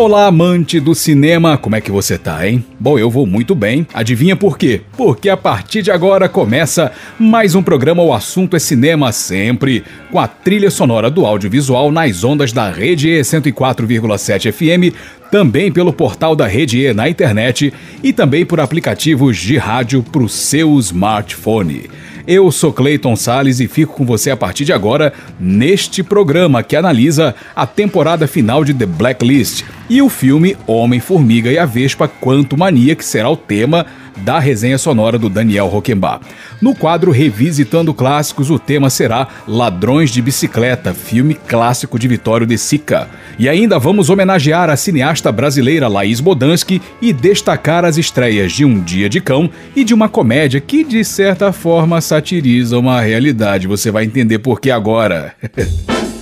Olá, amante do cinema, como é que você tá, hein? Bom, eu vou muito bem. Adivinha por quê? Porque a partir de agora começa mais um programa O Assunto é Cinema, sempre com a trilha sonora do audiovisual nas ondas da Rede E 104,7 FM, também pelo portal da Rede E na internet e também por aplicativos de rádio para o seu smartphone. Eu sou Clayton Sales e fico com você a partir de agora neste programa que analisa a temporada final de The Blacklist e o filme Homem-Formiga e a Vespa Quanto Mania, que será o tema da resenha sonora do Daniel Roquembar. No quadro Revisitando Clássicos, o tema será Ladrões de Bicicleta, filme clássico de Vitório de Sica. E ainda vamos homenagear a cineasta brasileira Laís Bodansky e destacar as estreias de Um Dia de Cão e de uma comédia que, de certa forma, satiriza uma realidade. Você vai entender por que agora.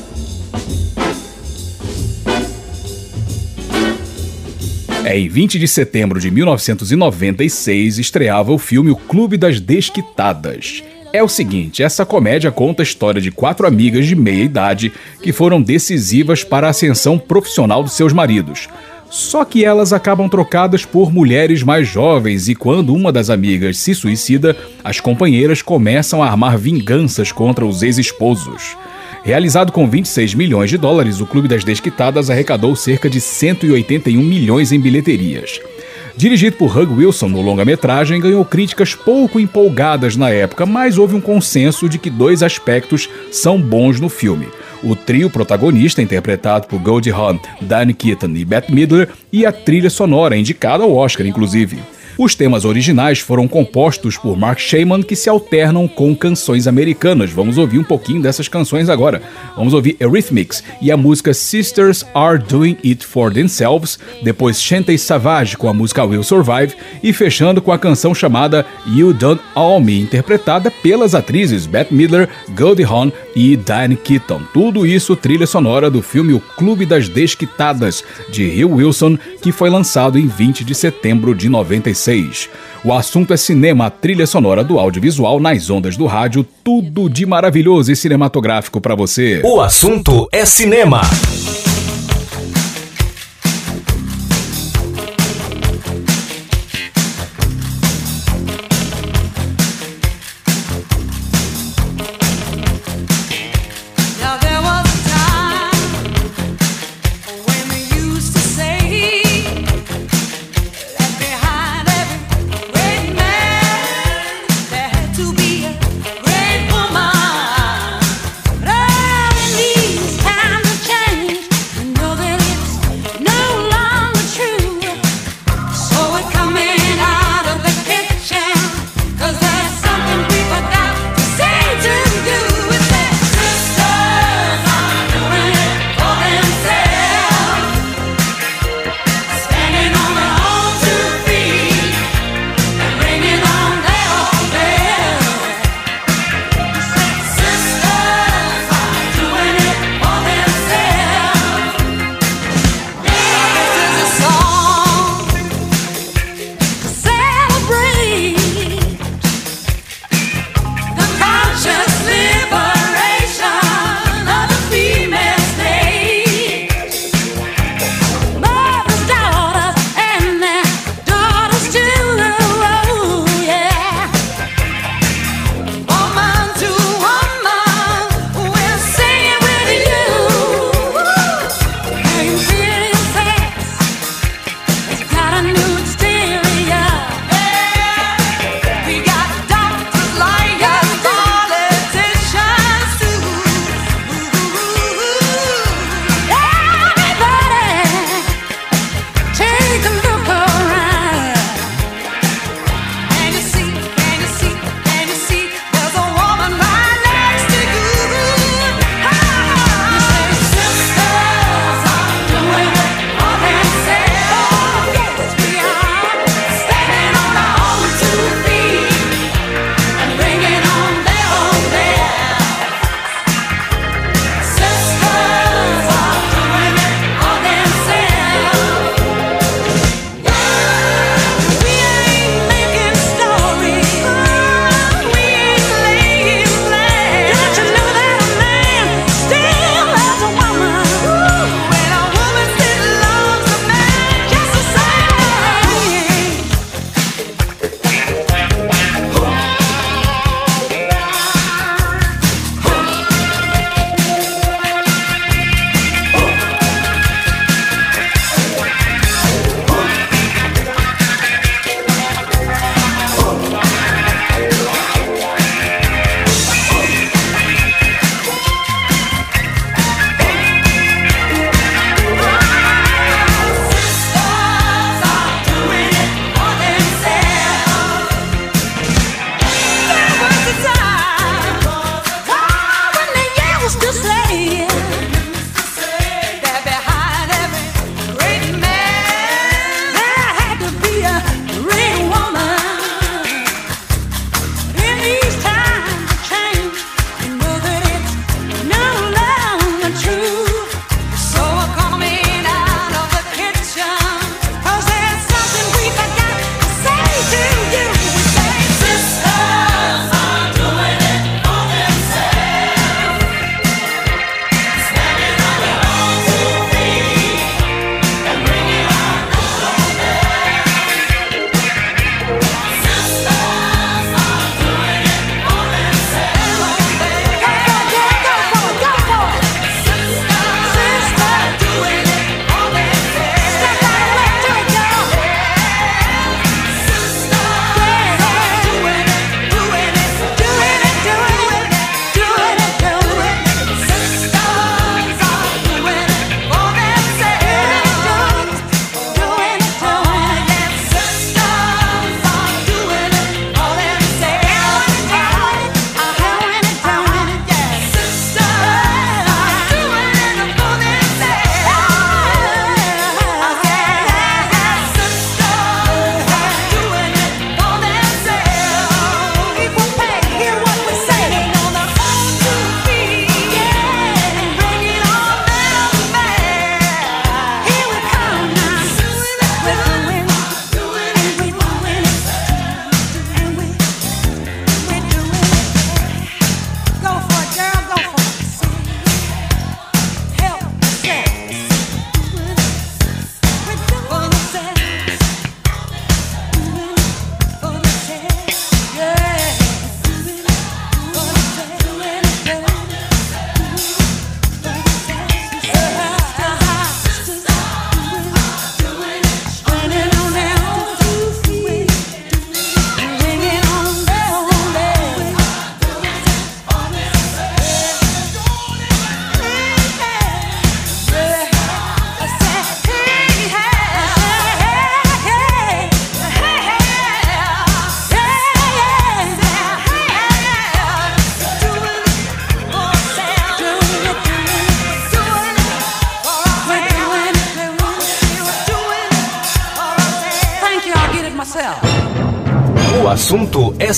É, em 20 de setembro de 1996 estreava o filme O Clube das Desquitadas. É o seguinte, essa comédia conta a história de quatro amigas de meia idade que foram decisivas para a ascensão profissional dos seus maridos. Só que elas acabam trocadas por mulheres mais jovens e quando uma das amigas se suicida, as companheiras começam a armar vinganças contra os ex-esposos. Realizado com 26 milhões de dólares, o Clube das Desquitadas arrecadou cerca de 181 milhões em bilheterias. Dirigido por Hug Wilson no longa-metragem, ganhou críticas pouco empolgadas na época, mas houve um consenso de que dois aspectos são bons no filme. O trio protagonista, interpretado por Goldie Hawn, Dan Keaton e Bette Midler, e a trilha sonora, indicada ao Oscar, inclusive. Os temas originais foram compostos por Mark Shaman, que se alternam com canções americanas. Vamos ouvir um pouquinho dessas canções agora. Vamos ouvir Eurythmics e a música Sisters Are Doing It For Themselves, depois Shantae Savage com a música Will Survive e fechando com a canção chamada You Don't All Me, interpretada pelas atrizes Bette Midler, Goldie Hawn e Diane Keaton. Tudo isso trilha sonora do filme O Clube das Desquitadas, de Hill Wilson, que foi lançado em 20 de setembro de 96. O assunto é cinema, trilha sonora do audiovisual nas ondas do rádio, tudo de maravilhoso e cinematográfico para você. O assunto é cinema.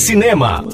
Cinema.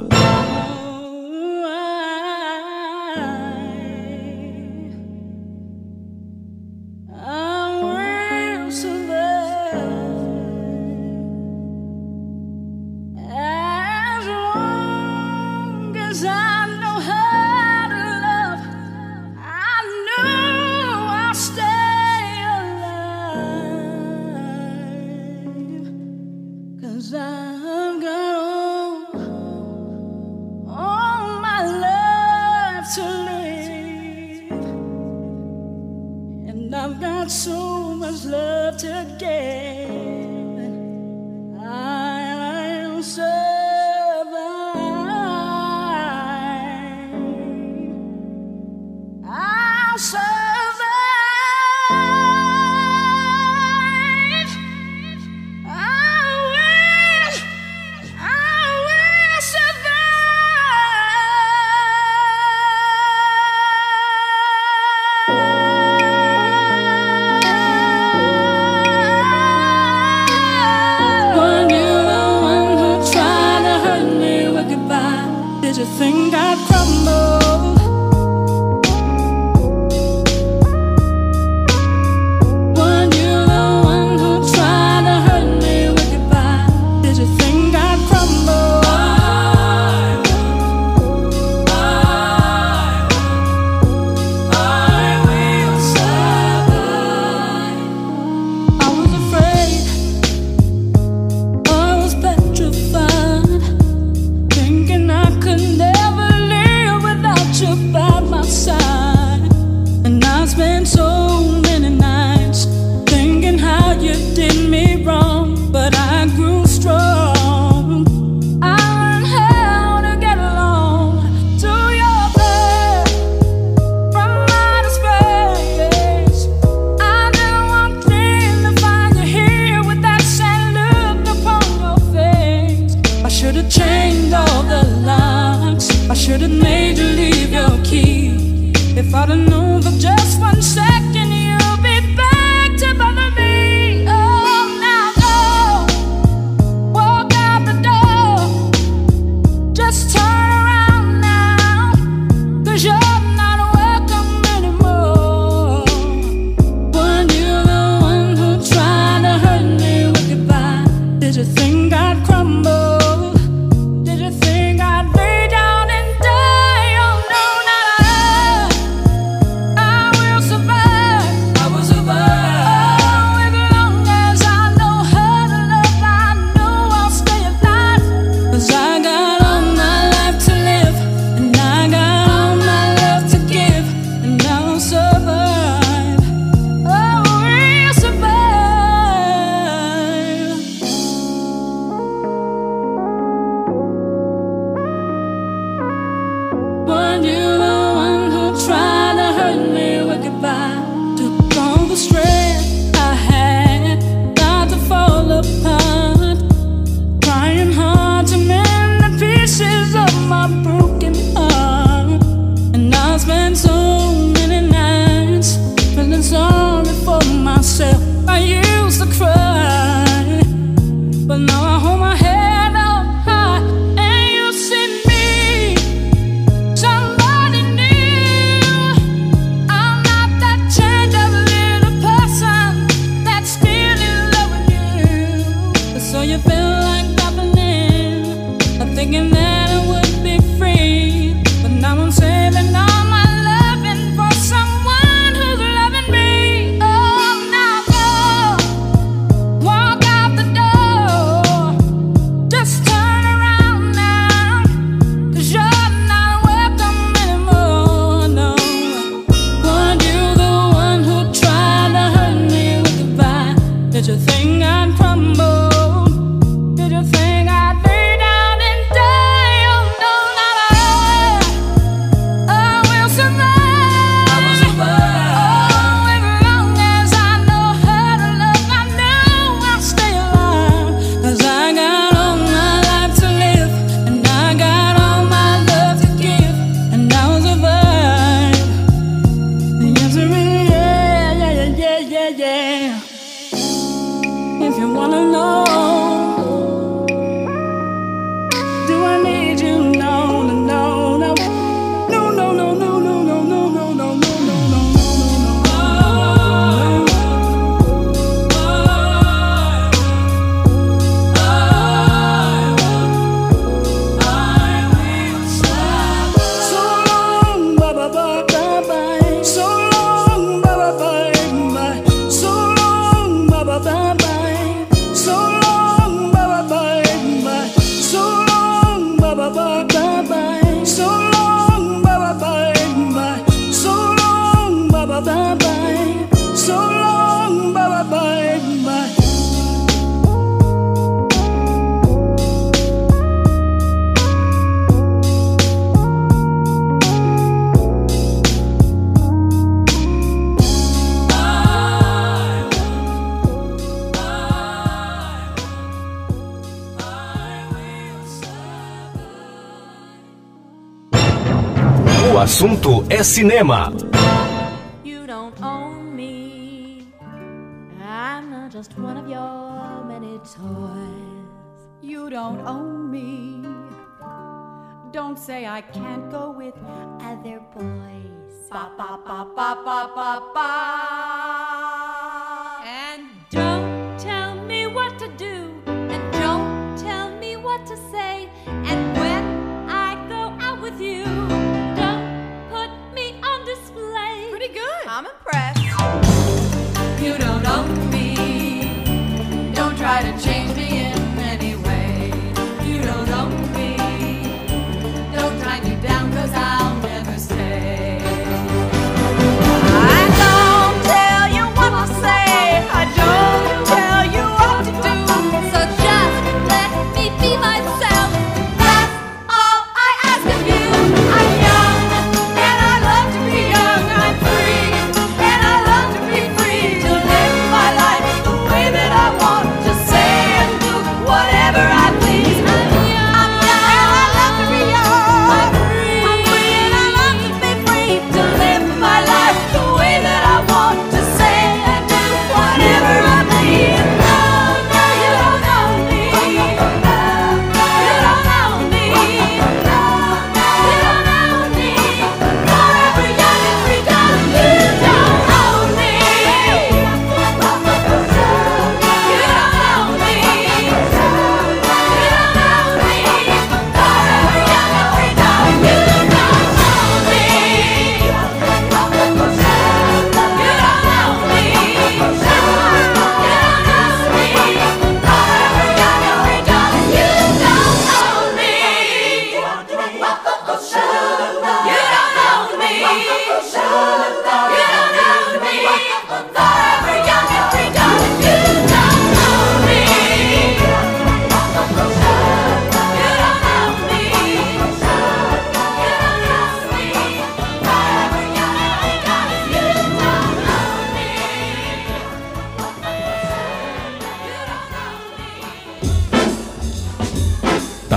É cinema.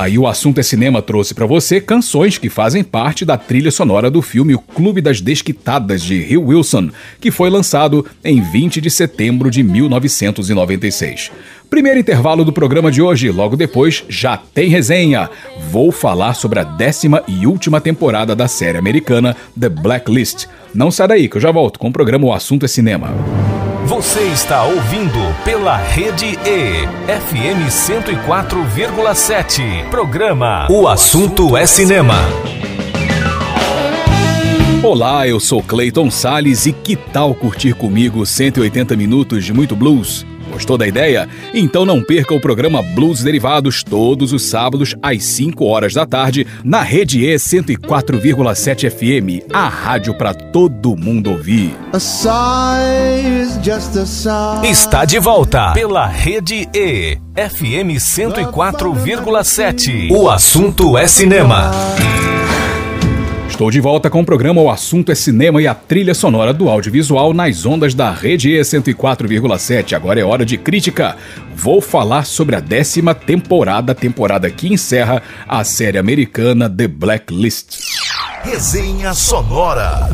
Aí o assunto é cinema trouxe pra você canções que fazem parte da trilha sonora do filme O Clube das Desquitadas de Hill Wilson, que foi lançado em 20 de setembro de 1996. Primeiro intervalo do programa de hoje, logo depois já tem resenha. Vou falar sobre a décima e última temporada da série americana The Blacklist. Não sai daí que eu já volto com o programa O Assunto é Cinema. Você está ouvindo pela Rede E, FM 104,7. Programa O Assunto é Cinema. Olá, eu sou Clayton Sales e que tal curtir comigo 180 minutos de muito blues? Gostou da ideia? Então não perca o programa Blues Derivados todos os sábados às 5 horas da tarde na Rede E 104,7 FM, a rádio para todo mundo ouvir. Está de volta pela Rede E, FM 104,7. O assunto é cinema. Estou de volta com o programa O Assunto é Cinema e a trilha sonora do audiovisual nas ondas da Rede E 104,7. Agora é hora de crítica. Vou falar sobre a décima temporada, temporada que encerra a série americana The Blacklist. Resenha sonora.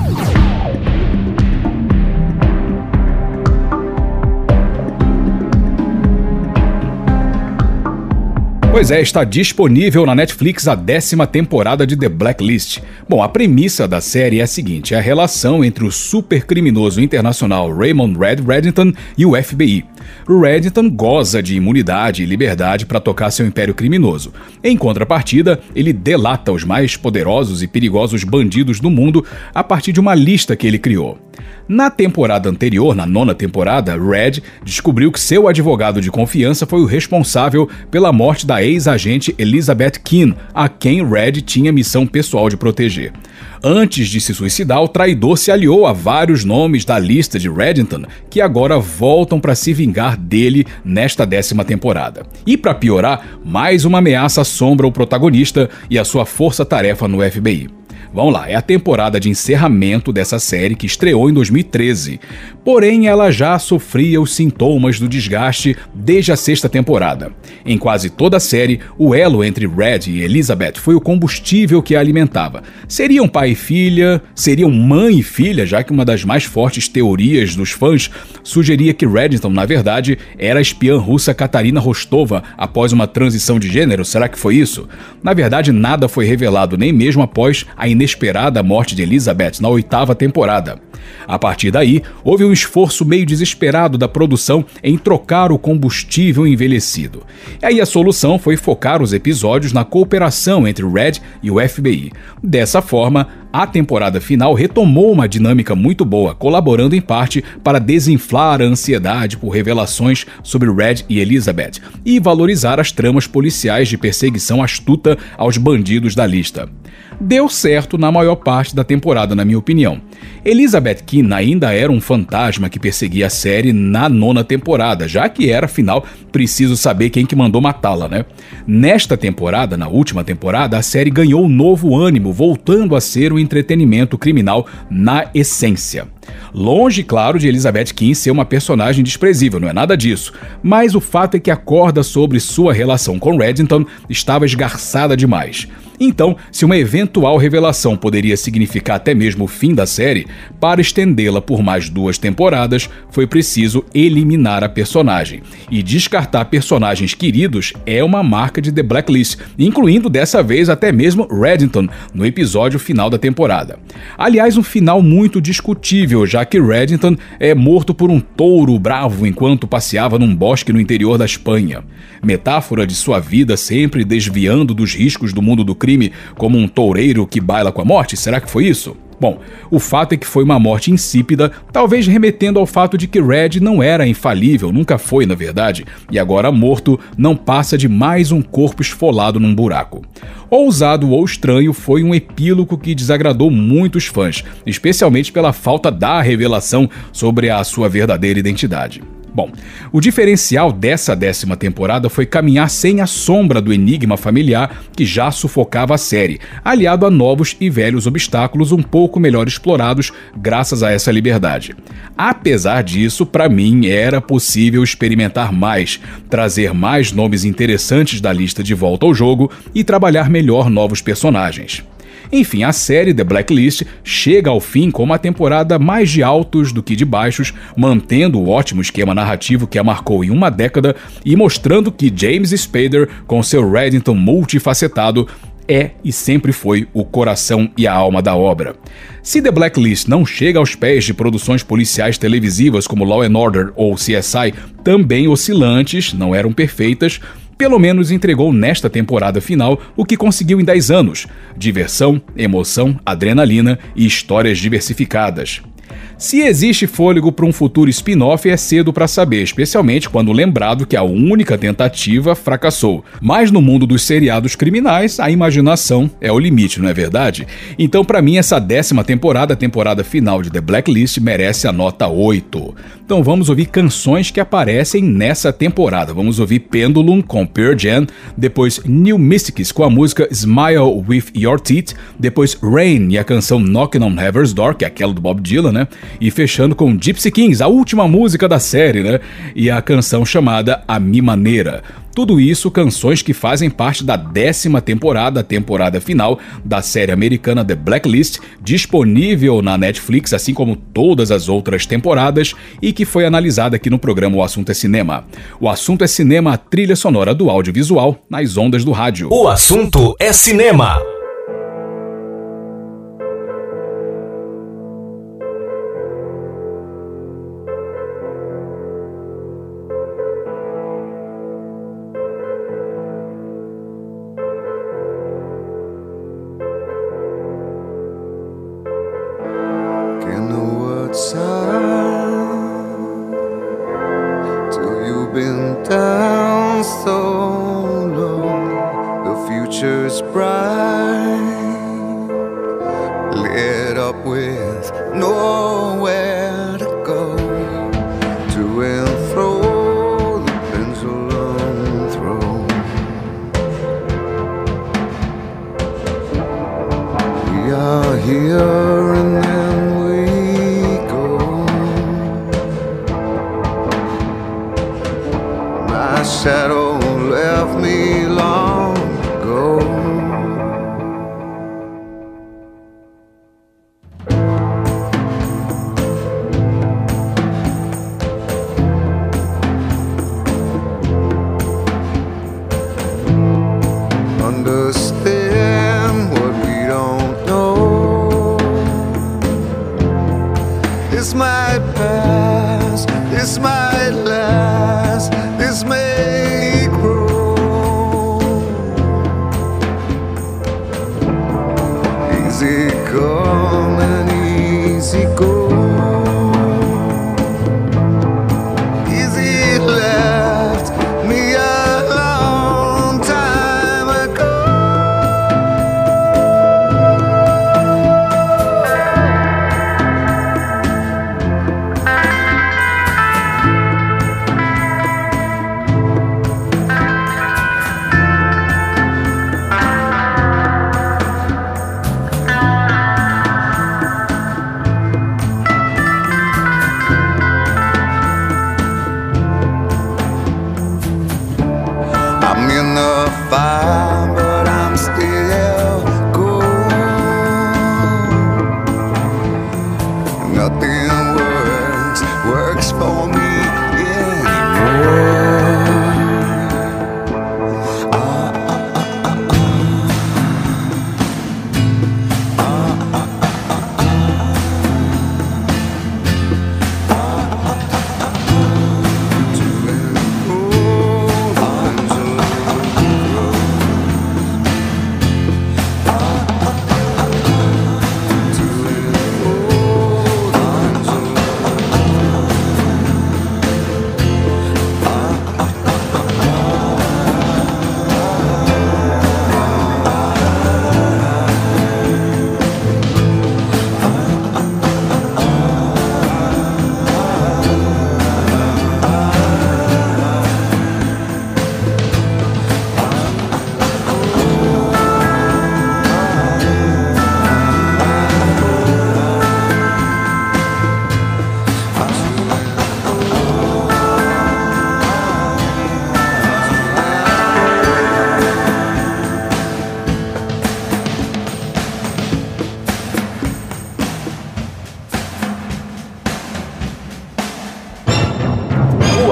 Pois é, está disponível na Netflix a décima temporada de The Blacklist. Bom, a premissa da série é a seguinte: é a relação entre o supercriminoso internacional Raymond Red Reddington e o FBI. Reddington goza de imunidade e liberdade para tocar seu império criminoso. Em contrapartida, ele delata os mais poderosos e perigosos bandidos do mundo a partir de uma lista que ele criou. Na temporada anterior, na nona temporada, Red descobriu que seu advogado de confiança foi o responsável pela morte da ex-agente Elizabeth Keane, a quem Red tinha missão pessoal de proteger. Antes de se suicidar, o traidor se aliou a vários nomes da lista de Reddington, que agora voltam para se vingar dele nesta décima temporada. E para piorar, mais uma ameaça assombra o protagonista e a sua força-tarefa no FBI. Vamos lá, é a temporada de encerramento dessa série que estreou em 2013. Porém, ela já sofria os sintomas do desgaste desde a sexta temporada. Em quase toda a série, o elo entre Red e Elizabeth foi o combustível que a alimentava. Seriam pai e filha, seriam mãe e filha, já que uma das mais fortes teorias dos fãs sugeria que Reddington, na verdade, era a espiã russa Katarina Rostova após uma transição de gênero. Será que foi isso? Na verdade, nada foi revelado, nem mesmo após a inesperada morte de Elizabeth na oitava temporada. A partir daí, houve um esforço meio desesperado da produção em trocar o combustível envelhecido. E aí a solução foi focar os episódios na cooperação entre Red e o FBI. Dessa forma, a temporada final retomou uma dinâmica muito boa, colaborando em parte para desinflar a ansiedade por revelações sobre Red e Elizabeth e valorizar as tramas policiais de perseguição astuta aos bandidos da lista. Deu certo na maior parte da temporada, na minha opinião. Elizabeth Keane ainda era um fantasma que perseguia a série na nona temporada, já que era, afinal, preciso saber quem que mandou matá-la, né? Nesta temporada, na última temporada, a série ganhou novo ânimo, voltando a ser um entretenimento criminal na essência. Longe, claro, de Elizabeth Keane ser uma personagem desprezível, não é nada disso. Mas o fato é que a corda sobre sua relação com Reddington estava esgarçada demais. Então, se uma eventual revelação poderia significar até mesmo o fim da série, para estendê-la por mais duas temporadas, foi preciso eliminar a personagem. E descartar personagens queridos é uma marca de The Blacklist, incluindo dessa vez até mesmo Reddington no episódio final da temporada. Aliás, um final muito discutível, já que Reddington é morto por um touro bravo enquanto passeava num bosque no interior da Espanha. Metáfora de sua vida sempre desviando dos riscos do mundo do crime como um toureiro que baila com a morte? Será que foi isso? Bom, o fato é que foi uma morte insípida, talvez remetendo ao fato de que Red não era infalível, nunca foi, na verdade, e agora morto não passa de mais um corpo esfolado num buraco. Ousado ou estranho foi um epílogo que desagradou muitos fãs, especialmente pela falta da revelação sobre a sua verdadeira identidade. Bom, o diferencial dessa décima temporada foi caminhar sem a sombra do enigma familiar que já sufocava a série, aliado a novos e velhos obstáculos um pouco melhor explorados graças a essa liberdade. Apesar disso, para mim era possível experimentar mais, trazer mais nomes interessantes da lista de volta ao jogo e trabalhar melhor novos personagens. Enfim, a série The Blacklist chega ao fim com uma temporada mais de altos do que de baixos, mantendo o ótimo esquema narrativo que a marcou em uma década e mostrando que James Spader, com seu Reddington multifacetado, é e sempre foi o coração e a alma da obra. Se The Blacklist não chega aos pés de produções policiais televisivas como Law and Order ou CSI, também oscilantes, não eram perfeitas, pelo menos entregou nesta temporada final o que conseguiu em 10 anos: diversão, emoção, adrenalina e histórias diversificadas. Se existe fôlego para um futuro spin-off é cedo para saber, especialmente quando lembrado que a única tentativa fracassou. Mas no mundo dos seriados criminais, a imaginação é o limite, não é verdade? Então, para mim, essa décima temporada, a temporada final de The Blacklist, merece a nota 8. Então vamos ouvir canções que aparecem nessa temporada. Vamos ouvir Pendulum com Pearl Jam, depois New Mystics com a música Smile With Your Teeth, depois Rain e a canção Knocking on Heaven's Door, que é aquela do Bob Dylan, né? E fechando com Gypsy Kings, a última música da série, né? E a canção chamada A Mi Maneira. Tudo isso canções que fazem parte da décima temporada, a temporada final da série americana The Blacklist, disponível na Netflix, assim como todas as outras temporadas, e que foi analisada aqui no programa O Assunto é Cinema. O Assunto é Cinema, a trilha sonora do audiovisual nas ondas do rádio. O assunto é cinema.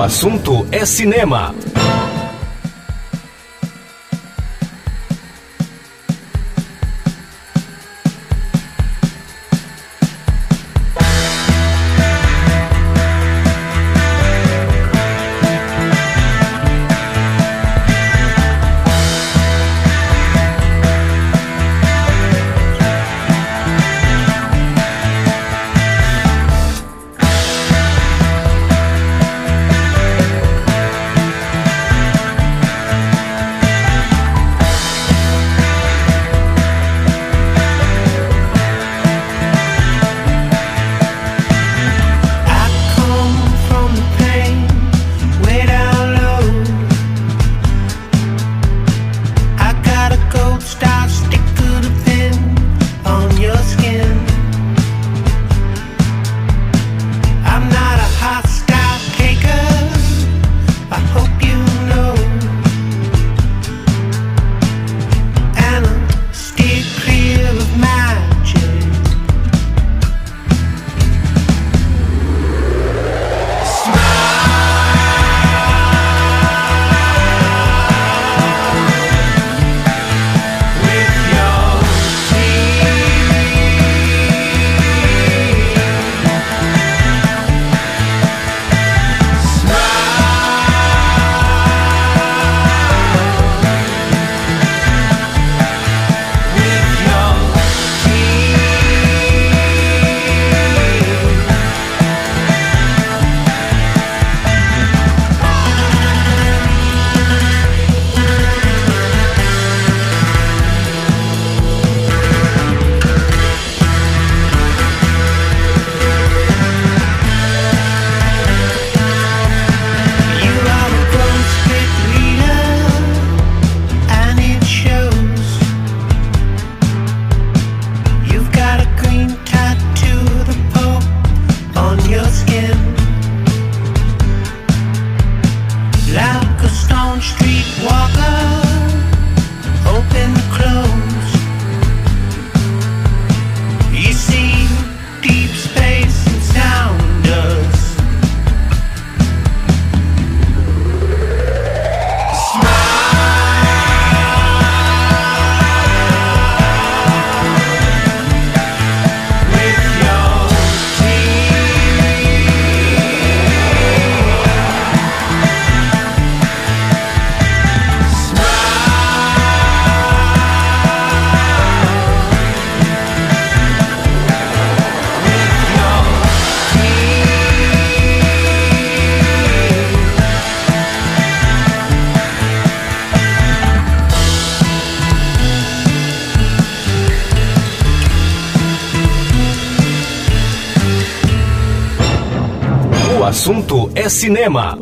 Assunto é cinema. Cinema.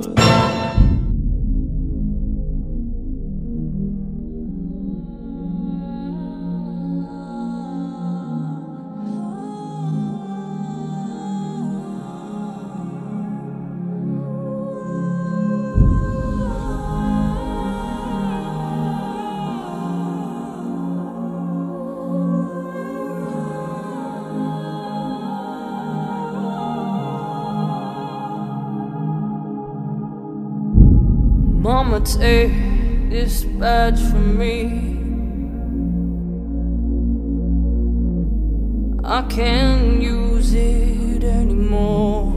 take this badge from me. I can't use it anymore.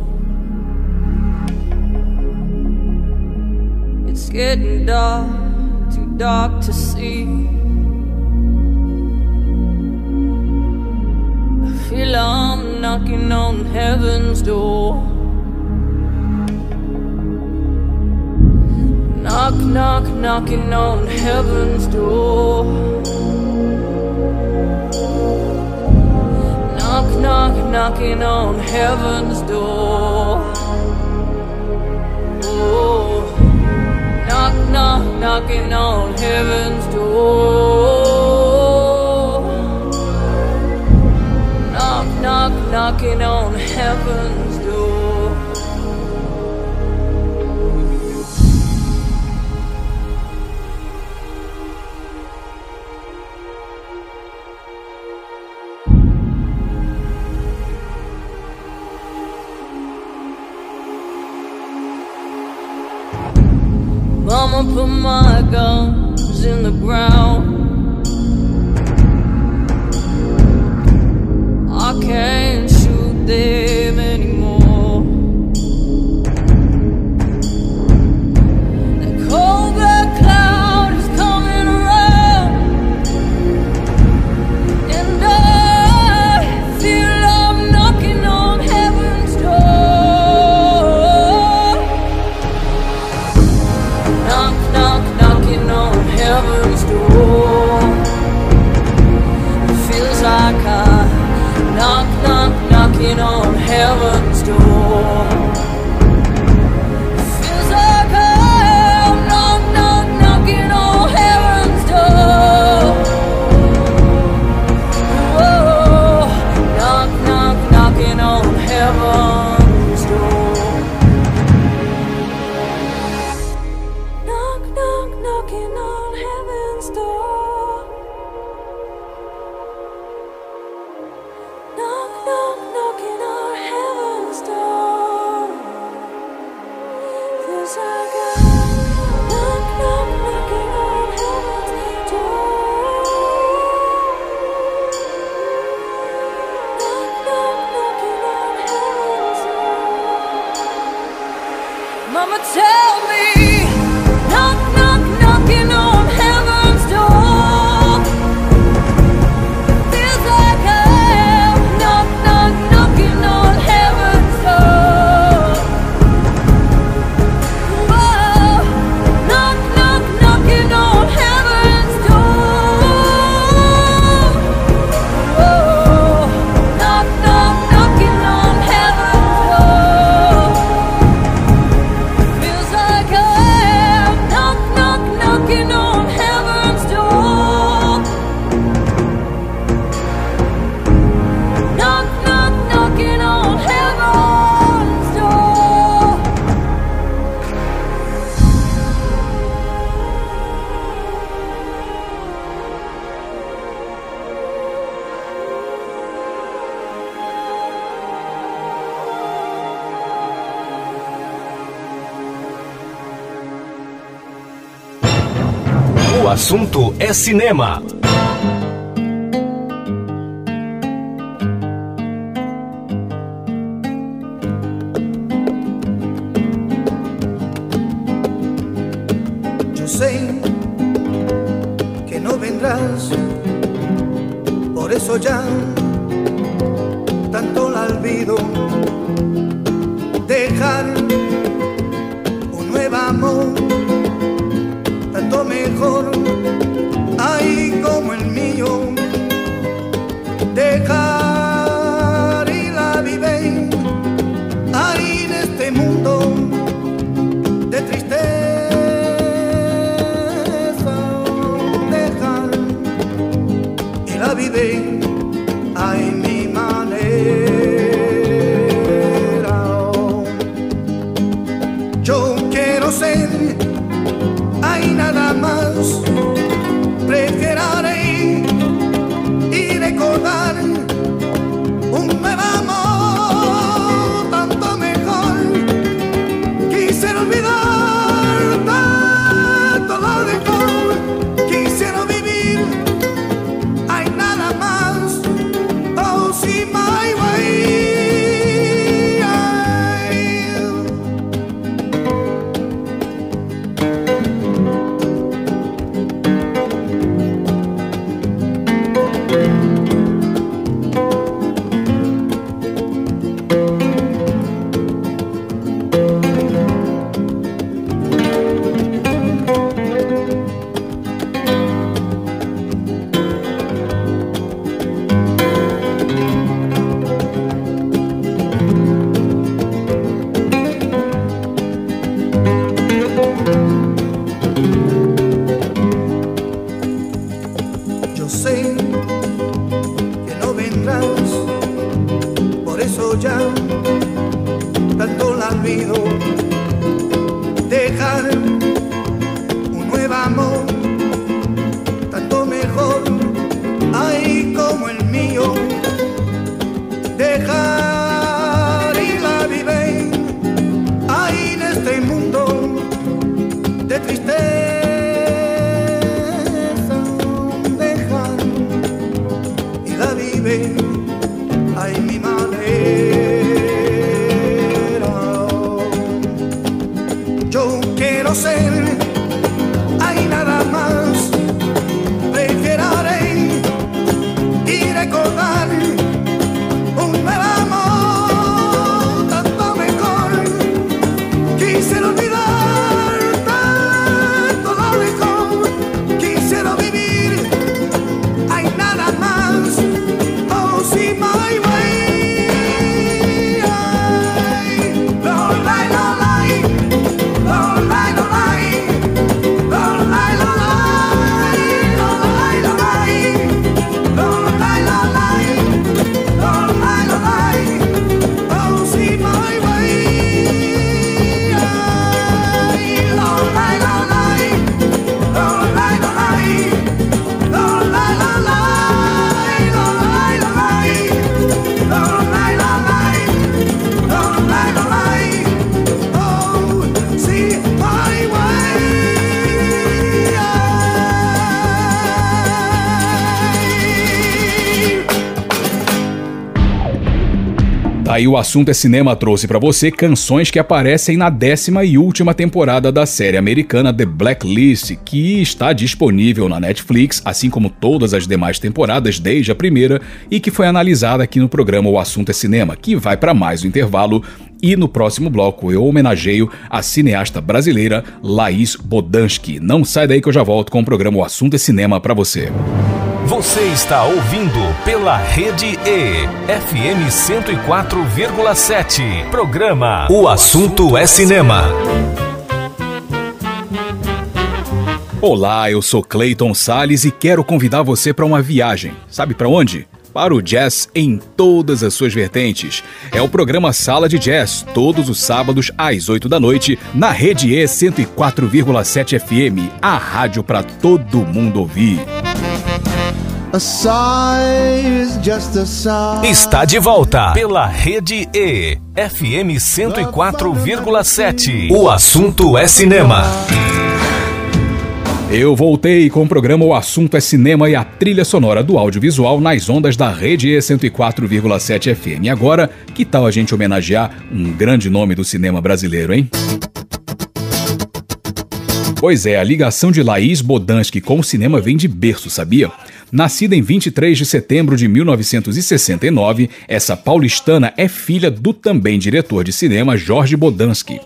It's getting dark, too dark to see. I feel I'm knocking on heaven's door. Knock, knock, knocking on heaven's door. Knock, knock, knocking on heaven's door. Oh. Knock, knock, knocking on heaven's door. Knock, knock, knocking on heaven's put my guns in the ground. assunto é cinema. vez o assunto é cinema trouxe pra você canções que aparecem na décima e última temporada da série americana The Blacklist, que está disponível na Netflix, assim como todas as demais temporadas desde a primeira e que foi analisada aqui no programa O Assunto é Cinema, que vai pra mais um intervalo e no próximo bloco eu homenageio a cineasta brasileira Laís Bodansky. Não sai daí que eu já volto com o programa O Assunto é Cinema pra você. Você está ouvindo pela Rede E, FM 104,7. Programa O Assunto é Cinema. Olá, eu sou Clayton Sales e quero convidar você para uma viagem. Sabe para onde? Para o jazz em todas as suas vertentes. É o programa Sala de Jazz, todos os sábados às 8 da noite, na Rede E 104,7 FM, a rádio para todo mundo ouvir. Está de volta pela Rede E, FM 104,7. O assunto é cinema. Eu voltei com o programa O Assunto é Cinema e a trilha sonora do audiovisual nas ondas da Rede E 104,7 FM. E agora, que tal a gente homenagear um grande nome do cinema brasileiro, hein? Pois é, a ligação de Laís Bodansky com o cinema vem de berço, sabia? Nascida em 23 de setembro de 1969, essa paulistana é filha do também diretor de cinema Jorge Bodansky.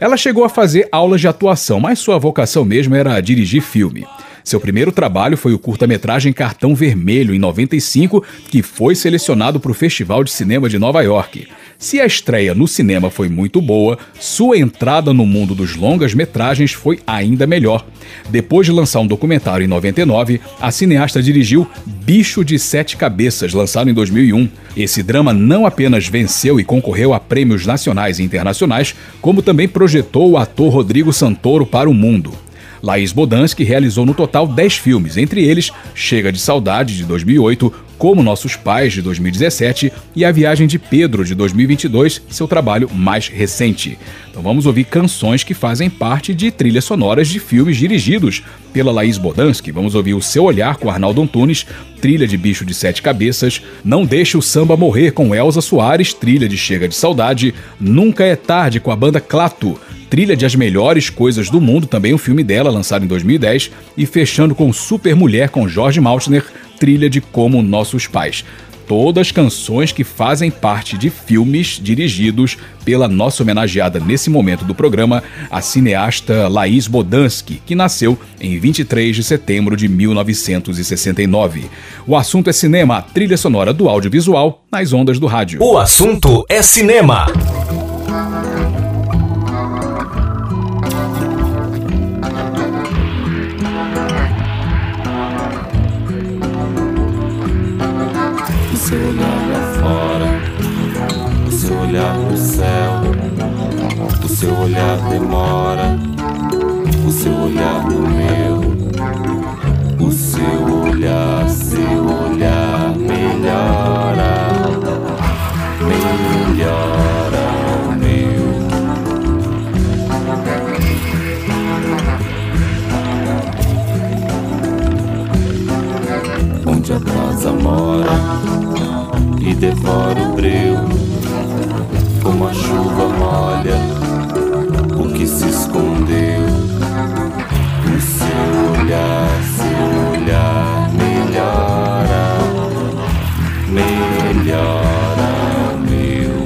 Ela chegou a fazer aulas de atuação, mas sua vocação mesmo era dirigir filme. Seu primeiro trabalho foi o curta-metragem Cartão Vermelho, em 95, que foi selecionado para o Festival de Cinema de Nova York. Se a estreia no cinema foi muito boa, sua entrada no mundo dos longas-metragens foi ainda melhor. Depois de lançar um documentário em 99, a cineasta dirigiu Bicho de Sete Cabeças, lançado em 2001. Esse drama não apenas venceu e concorreu a prêmios nacionais e internacionais, como também projetou o ator Rodrigo Santoro para o mundo. Laís Bodansky realizou no total 10 filmes, entre eles Chega de Saudade, de 2008, Como Nossos Pais, de 2017 e A Viagem de Pedro, de 2022, seu trabalho mais recente. Então vamos ouvir canções que fazem parte de trilhas sonoras de filmes dirigidos pela Laís Bodansky. Vamos ouvir O Seu Olhar com Arnaldo Antunes, trilha de Bicho de Sete Cabeças, Não Deixe o Samba Morrer com Elza Soares, trilha de Chega de Saudade, Nunca é Tarde com a banda Clato, trilha de As Melhores Coisas do Mundo, também um filme dela, lançado em 2010, e fechando com Super Mulher com Jorge Maltner, trilha de Como Nossos Pais. Todas canções que fazem parte de filmes dirigidos pela nossa homenageada nesse momento do programa, a cineasta Laís Bodansky, que nasceu em 23 de setembro de 1969. O assunto é cinema, a trilha sonora do audiovisual nas ondas do rádio. O assunto é cinema. Seu olhar demora, o seu olhar no meu, o seu olhar, seu olhar melhora, melhora o meu. Onde a brasa mora e devora o breu, como a chuva molha se escondeu. O seu olhar, seu olhar melhora, melhora meu.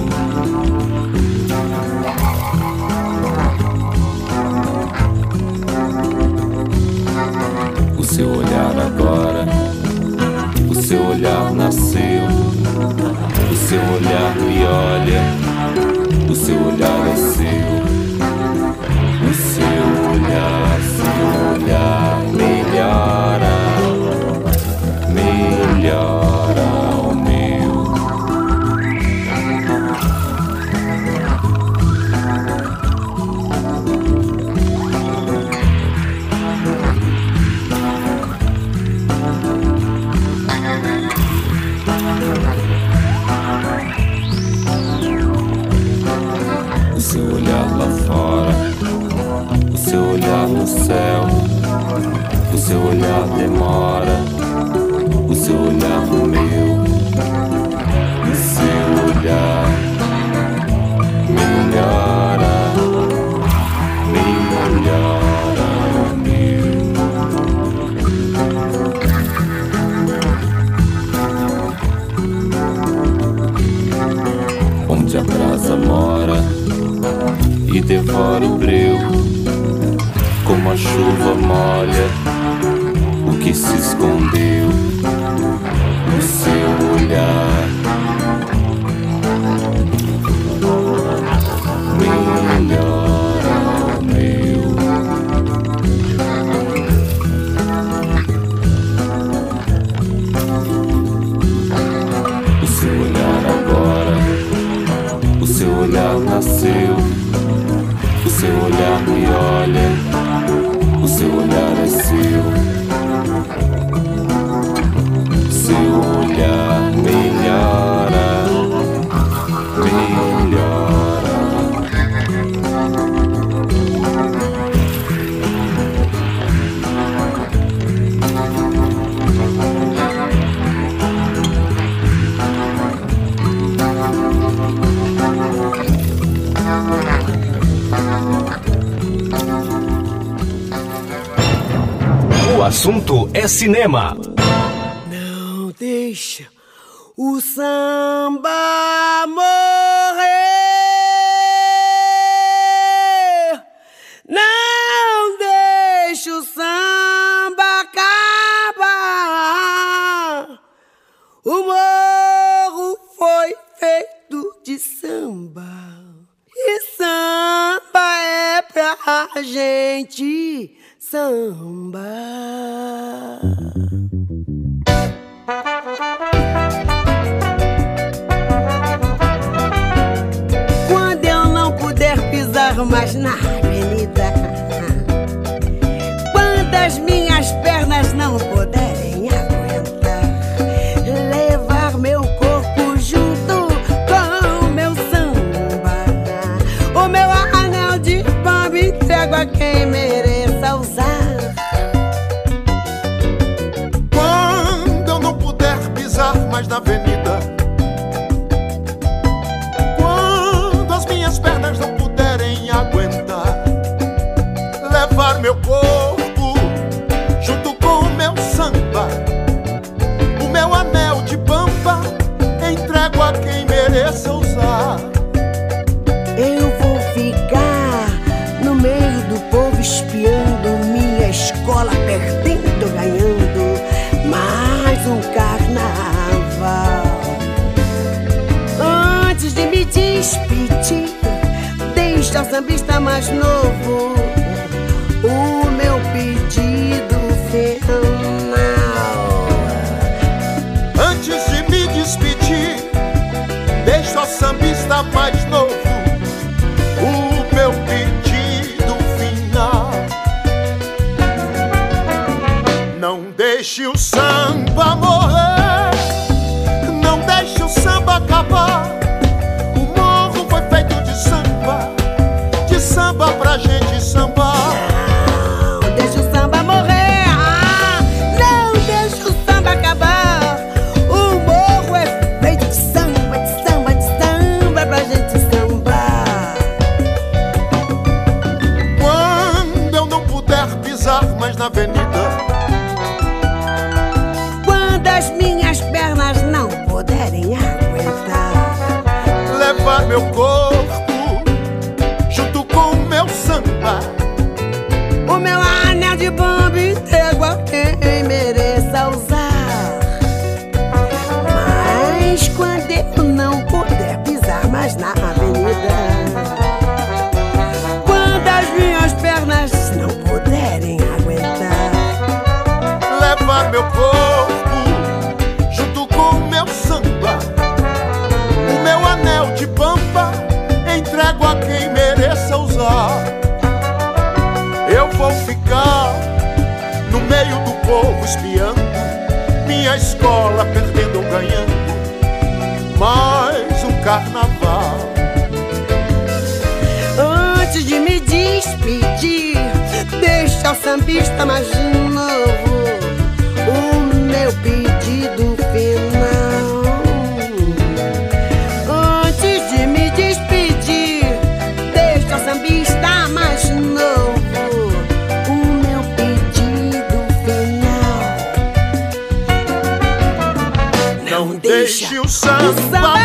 O seu olhar agora, o seu olhar nasceu. O seu olhar me olha, o seu olhar é seu. Olhar melhora, melhora o meu. O seu olhar lá fora, o seu olhar no céu, o seu olhar demora, o seu olhar no meu, o seu olhar melhora, melhora o meu. Onde a brasa mora e devora o breu, chuva molha o que se escondeu. O seu olhar cinema. minha escola, perdendo ou ganhando, mais um carnaval. Antes de me despedir, deixa o sambista mais novo o meu pedido. Samba.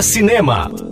é cinema.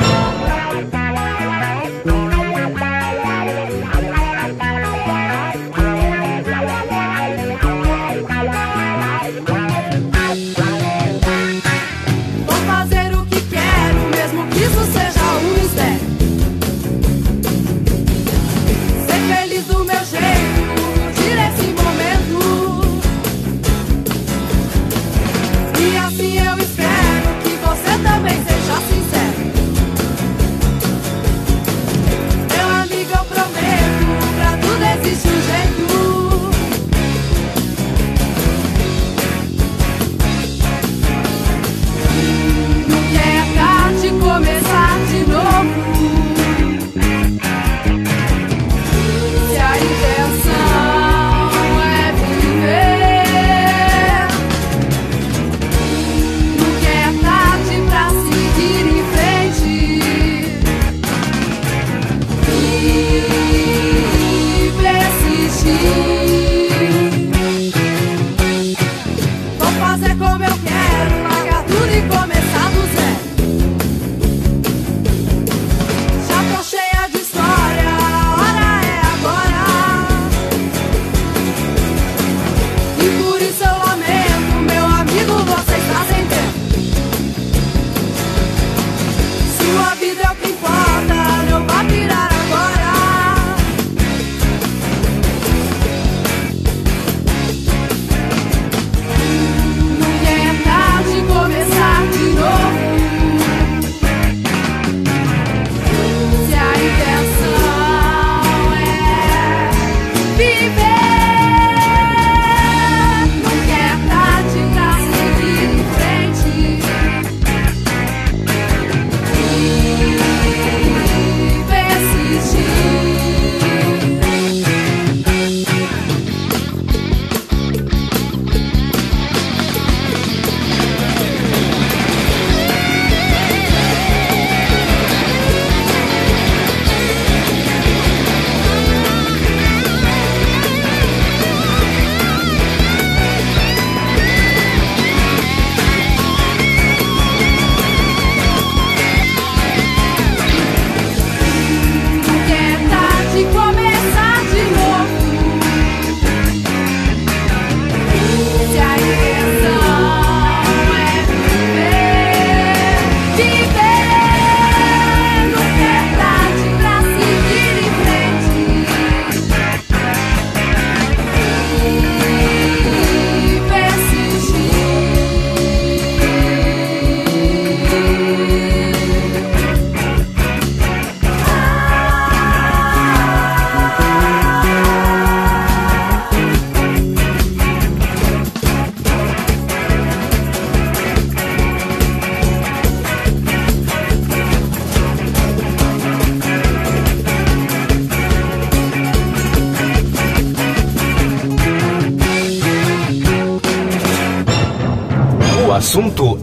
see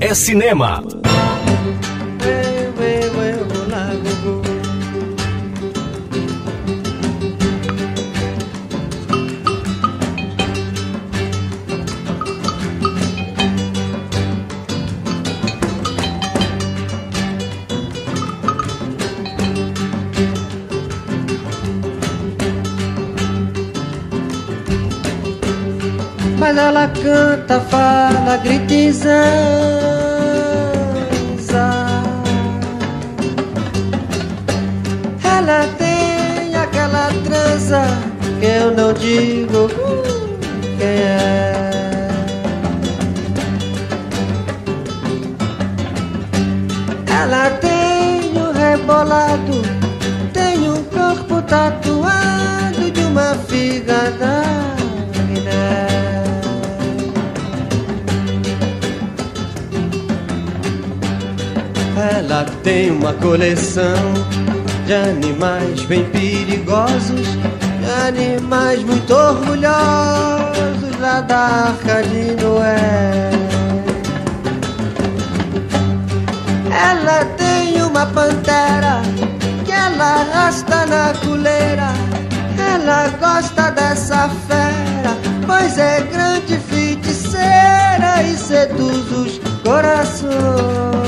é cinema. Mas ela canta, fala, grita e digo quem é Ela tem um rebolado, tem um corpo tatuado de uma figa da Guiné. Ela tem uma coleção de animais bem perigosos, animais muito orgulhosos lá da Arca de Noé. Ela tem uma pantera que ela arrasta na coleira. Ela gosta dessa fera, pois é grande feiticeira e seduz os corações.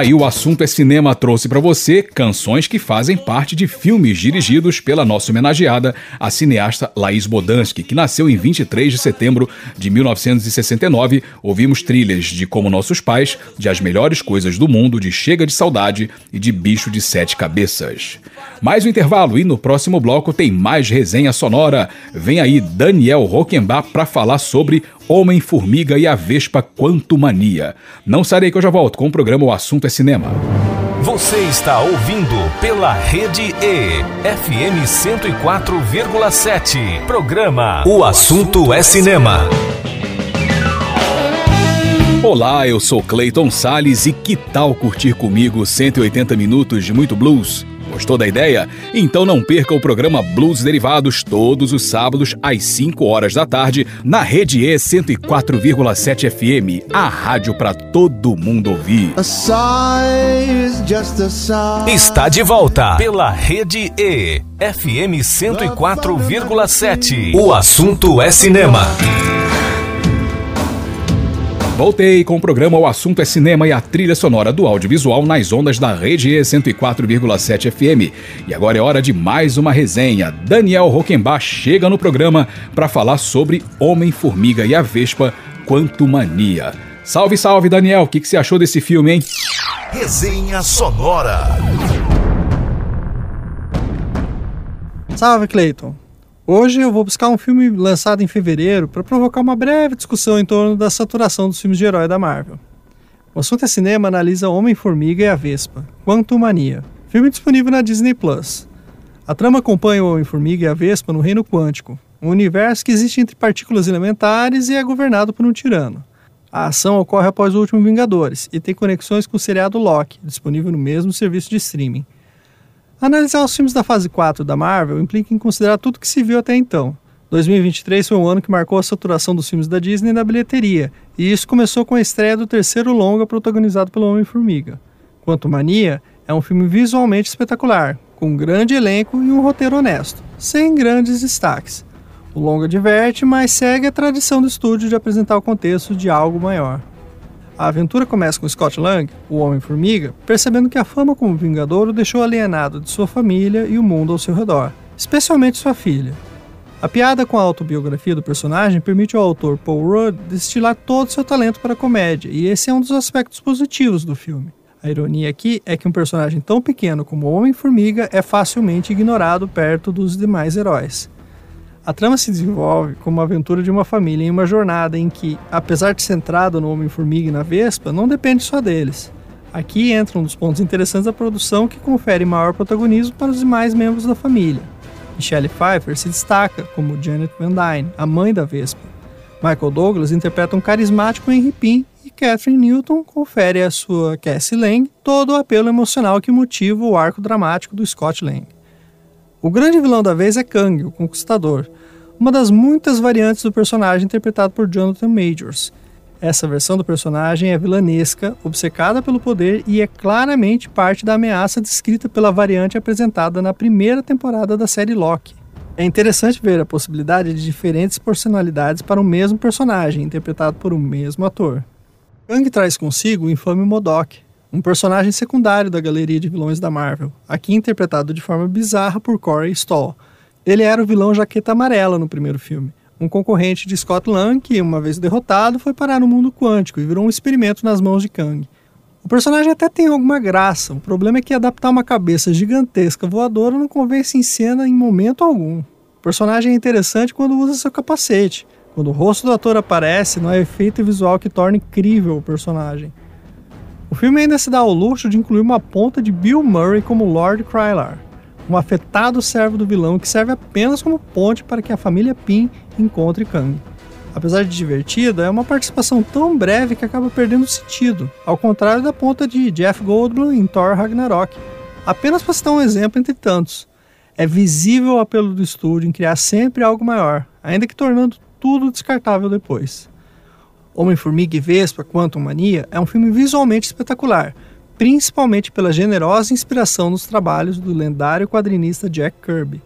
Aí o assunto é cinema trouxe pra você canções que fazem parte de filmes dirigidos pela nossa homenageada, a cineasta Laís Bodansky, que nasceu em 23 de setembro de 1969. Ouvimos trilhas de Como Nossos Pais, de As Melhores Coisas do Mundo, de Chega de Saudade e de Bicho de Sete Cabeças. Mais um intervalo e no próximo bloco tem mais resenha sonora. Vem aí Daniel Roquembar pra falar sobre Homem-Formiga e a Vespa Quanto Mania. Não sarei que eu já volto com o programa O Assunto é Cinema. Você está ouvindo pela Rede E, FM 104,7. Programa O Assunto é Cinema. Olá, eu sou Clayton Sales e que tal curtir comigo 180 minutos de muito blues? Gostou da ideia? Então não perca o programa Blues Derivados todos os sábados às 5 horas da tarde na Rede E 104,7 FM, a rádio para todo mundo ouvir. A sigh is just a sigh. Está de volta pela Rede E, FM 104,7. O assunto é cinema. Voltei com o programa O Assunto é Cinema e a trilha sonora do audiovisual nas ondas da Rede E 104,7 FM. E agora é hora de mais uma resenha. Daniel Roquembar chega no programa para falar sobre Homem-Formiga e a Vespa Quanto Mania. Salve, salve, Daniel. O que, que você achou desse filme, hein? Resenha sonora. Salve, Clayton. Hoje eu vou buscar um filme lançado em fevereiro para provocar uma breve discussão em torno da saturação dos filmes de herói da Marvel. O assunto é cinema analisa Homem-Formiga e a Vespa, Quantum Mania, filme disponível na Disney Plus. A trama acompanha o Homem-Formiga e a Vespa no Reino Quântico, um universo que existe entre partículas elementares e é governado por um tirano. A ação ocorre após o último Vingadores e tem conexões com o seriado Loki, disponível no mesmo serviço de streaming. Analisar os filmes da fase 4 da Marvel implica em considerar tudo que se viu até então. 2023 foi um ano que marcou a saturação dos filmes da Disney na bilheteria, e isso começou com a estreia do terceiro longa protagonizado pelo Homem-Formiga. Quanto Mania é um filme visualmente espetacular, com um grande elenco e um roteiro honesto, sem grandes destaques. O longa diverte, mas segue a tradição do estúdio de apresentar o contexto de algo maior. A aventura começa com Scott Lang, o Homem-Formiga, percebendo que a fama como Vingador o deixou alienado de sua família e o mundo ao seu redor, especialmente sua filha. A piada com a autobiografia do personagem permite ao autor Paul Rudd destilar todo seu talento para a comédia, e esse é um dos aspectos positivos do filme. A ironia aqui é que um personagem tão pequeno como o Homem-Formiga é facilmente ignorado perto dos demais heróis. A trama se desenvolve como a aventura de uma família em uma jornada em que, apesar de centrada no Homem-Formiga e na Vespa, não depende só deles. Aqui entra um dos pontos interessantes da produção que confere maior protagonismo para os demais membros da família. Michelle Pfeiffer se destaca como Janet Van Dyne, a mãe da Vespa. Michael Douglas interpreta um carismático Henry Pym e Catherine Newton confere à sua Cassie Lang todo o apelo emocional que motiva o arco dramático do Scott Lang. O grande vilão da vez é Kang, o Conquistador, uma das muitas variantes do personagem interpretado por Jonathan Majors. Essa versão do personagem é vilanesca, obcecada pelo poder e é claramente parte da ameaça descrita pela variante apresentada na primeira temporada da série Loki. É interessante ver a possibilidade de diferentes personalidades para o mesmo personagem, interpretado por um mesmo ator. Kang traz consigo o infame Modok, um personagem secundário da galeria de vilões da Marvel, aqui interpretado de forma bizarra por Corey Stoll. Ele era o vilão Jaqueta Amarela no primeiro filme, um concorrente de Scott Lang que, uma vez derrotado, foi parar no mundo quântico e virou um experimento nas mãos de Kang. O personagem até tem alguma graça, o problema é que adaptar uma cabeça gigantesca voadora não convence em cena em momento algum. O personagem é interessante quando usa seu capacete. Quando o rosto do ator aparece, não há efeito visual que torne incrível o personagem. O filme ainda se dá ao luxo de incluir uma ponta de Bill Murray como Lord Krylar, um afetado servo do vilão que serve apenas como ponte para que a família Pym encontre Kang. Apesar de divertida, é uma participação tão breve que acaba perdendo sentido, ao contrário da ponta de Jeff Goldblum em Thor Ragnarok. Apenas para citar um exemplo entre tantos, é visível o apelo do estúdio em criar sempre algo maior, ainda que tornando tudo descartável depois. Homem-Formiga e Vespa Quantum Mania é um filme visualmente espetacular, principalmente pela generosa inspiração nos trabalhos do lendário quadrinista Jack Kirby.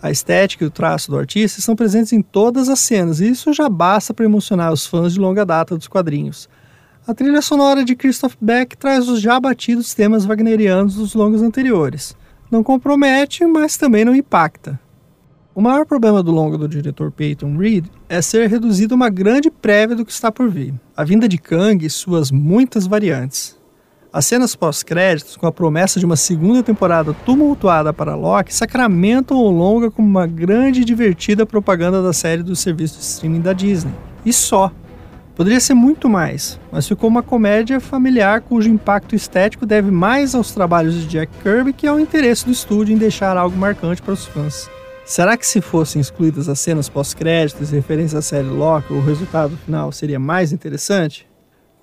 A estética e o traço do artista estão presentes em todas as cenas, e isso já basta para emocionar os fãs de longa data dos quadrinhos. A trilha sonora de Christoph Beck traz os já batidos temas wagnerianos dos longos anteriores. Não compromete, mas também não impacta. O maior problema do longo do diretor Peyton Reed é ser reduzido a uma grande prévia do que está por vir. A vinda de Kang e suas muitas variantes. As cenas pós-créditos, com a promessa de uma segunda temporada tumultuada para Loki, sacramentam o longa como uma grande e divertida propaganda da série do serviço de streaming da Disney. E só. Poderia ser muito mais, mas ficou uma comédia familiar cujo impacto estético deve mais aos trabalhos de Jack Kirby que ao interesse do estúdio em deixar algo marcante para os fãs. Será que se fossem excluídas as cenas pós-créditos e referências à série Loki, o resultado final seria mais interessante?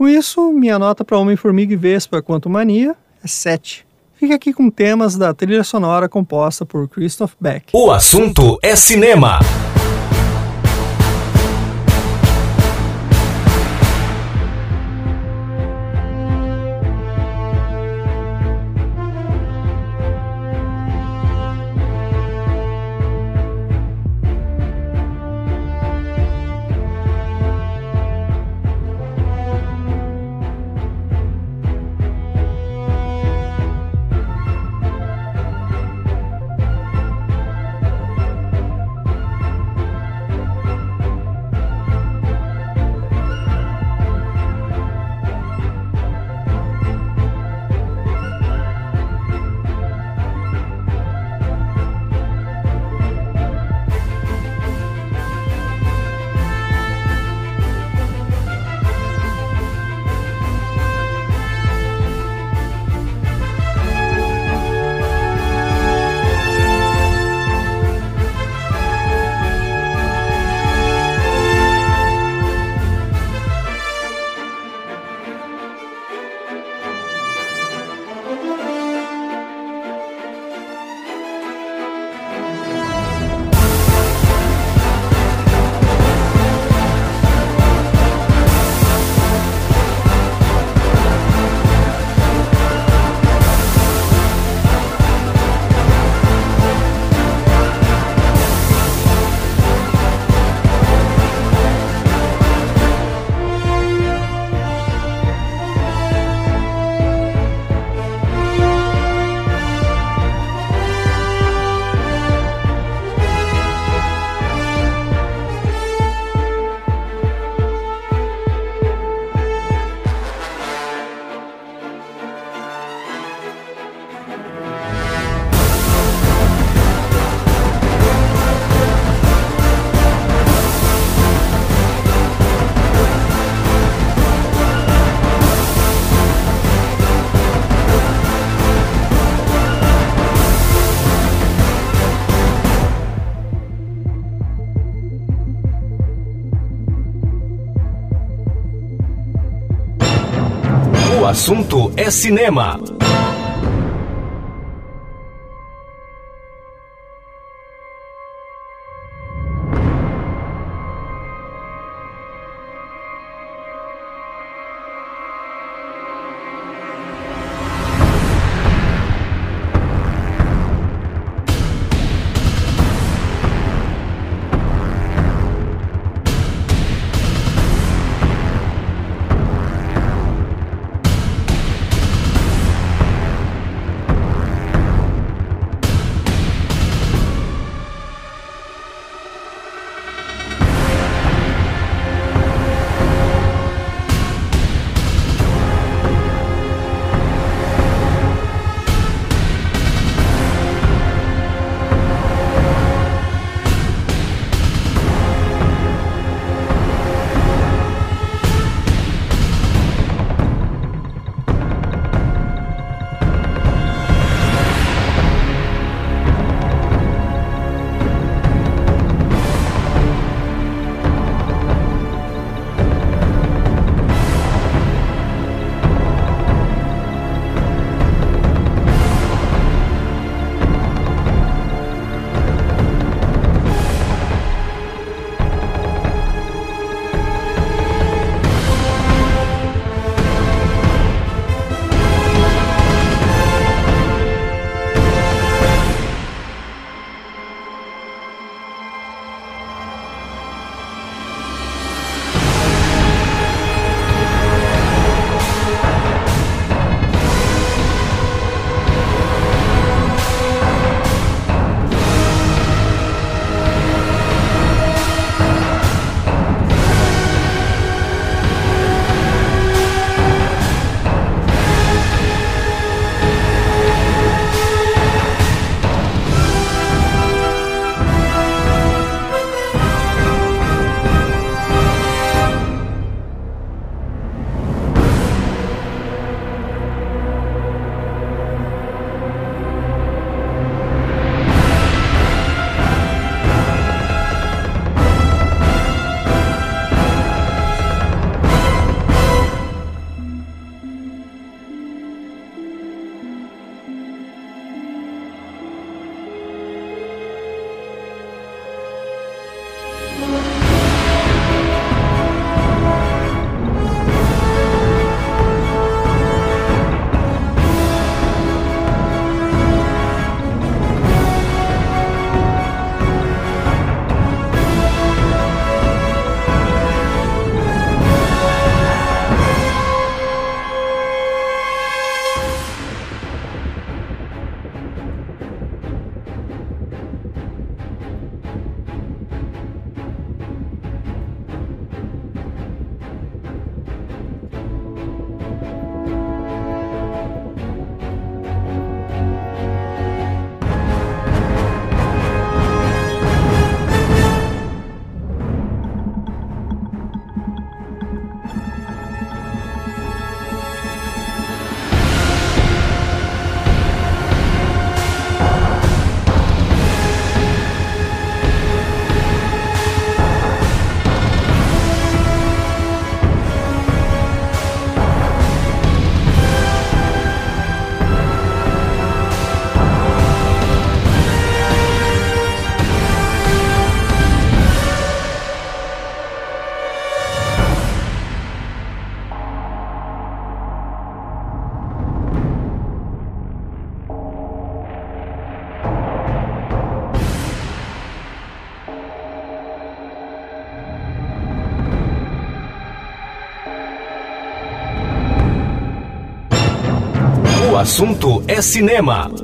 Com isso, minha nota para Homem-Formiga e Vespa quanto Mania é 7. Fica aqui com temas da trilha sonora composta por Christoph Beck. O assunto é cinema. Assunto é cinema. Assunto é cinema.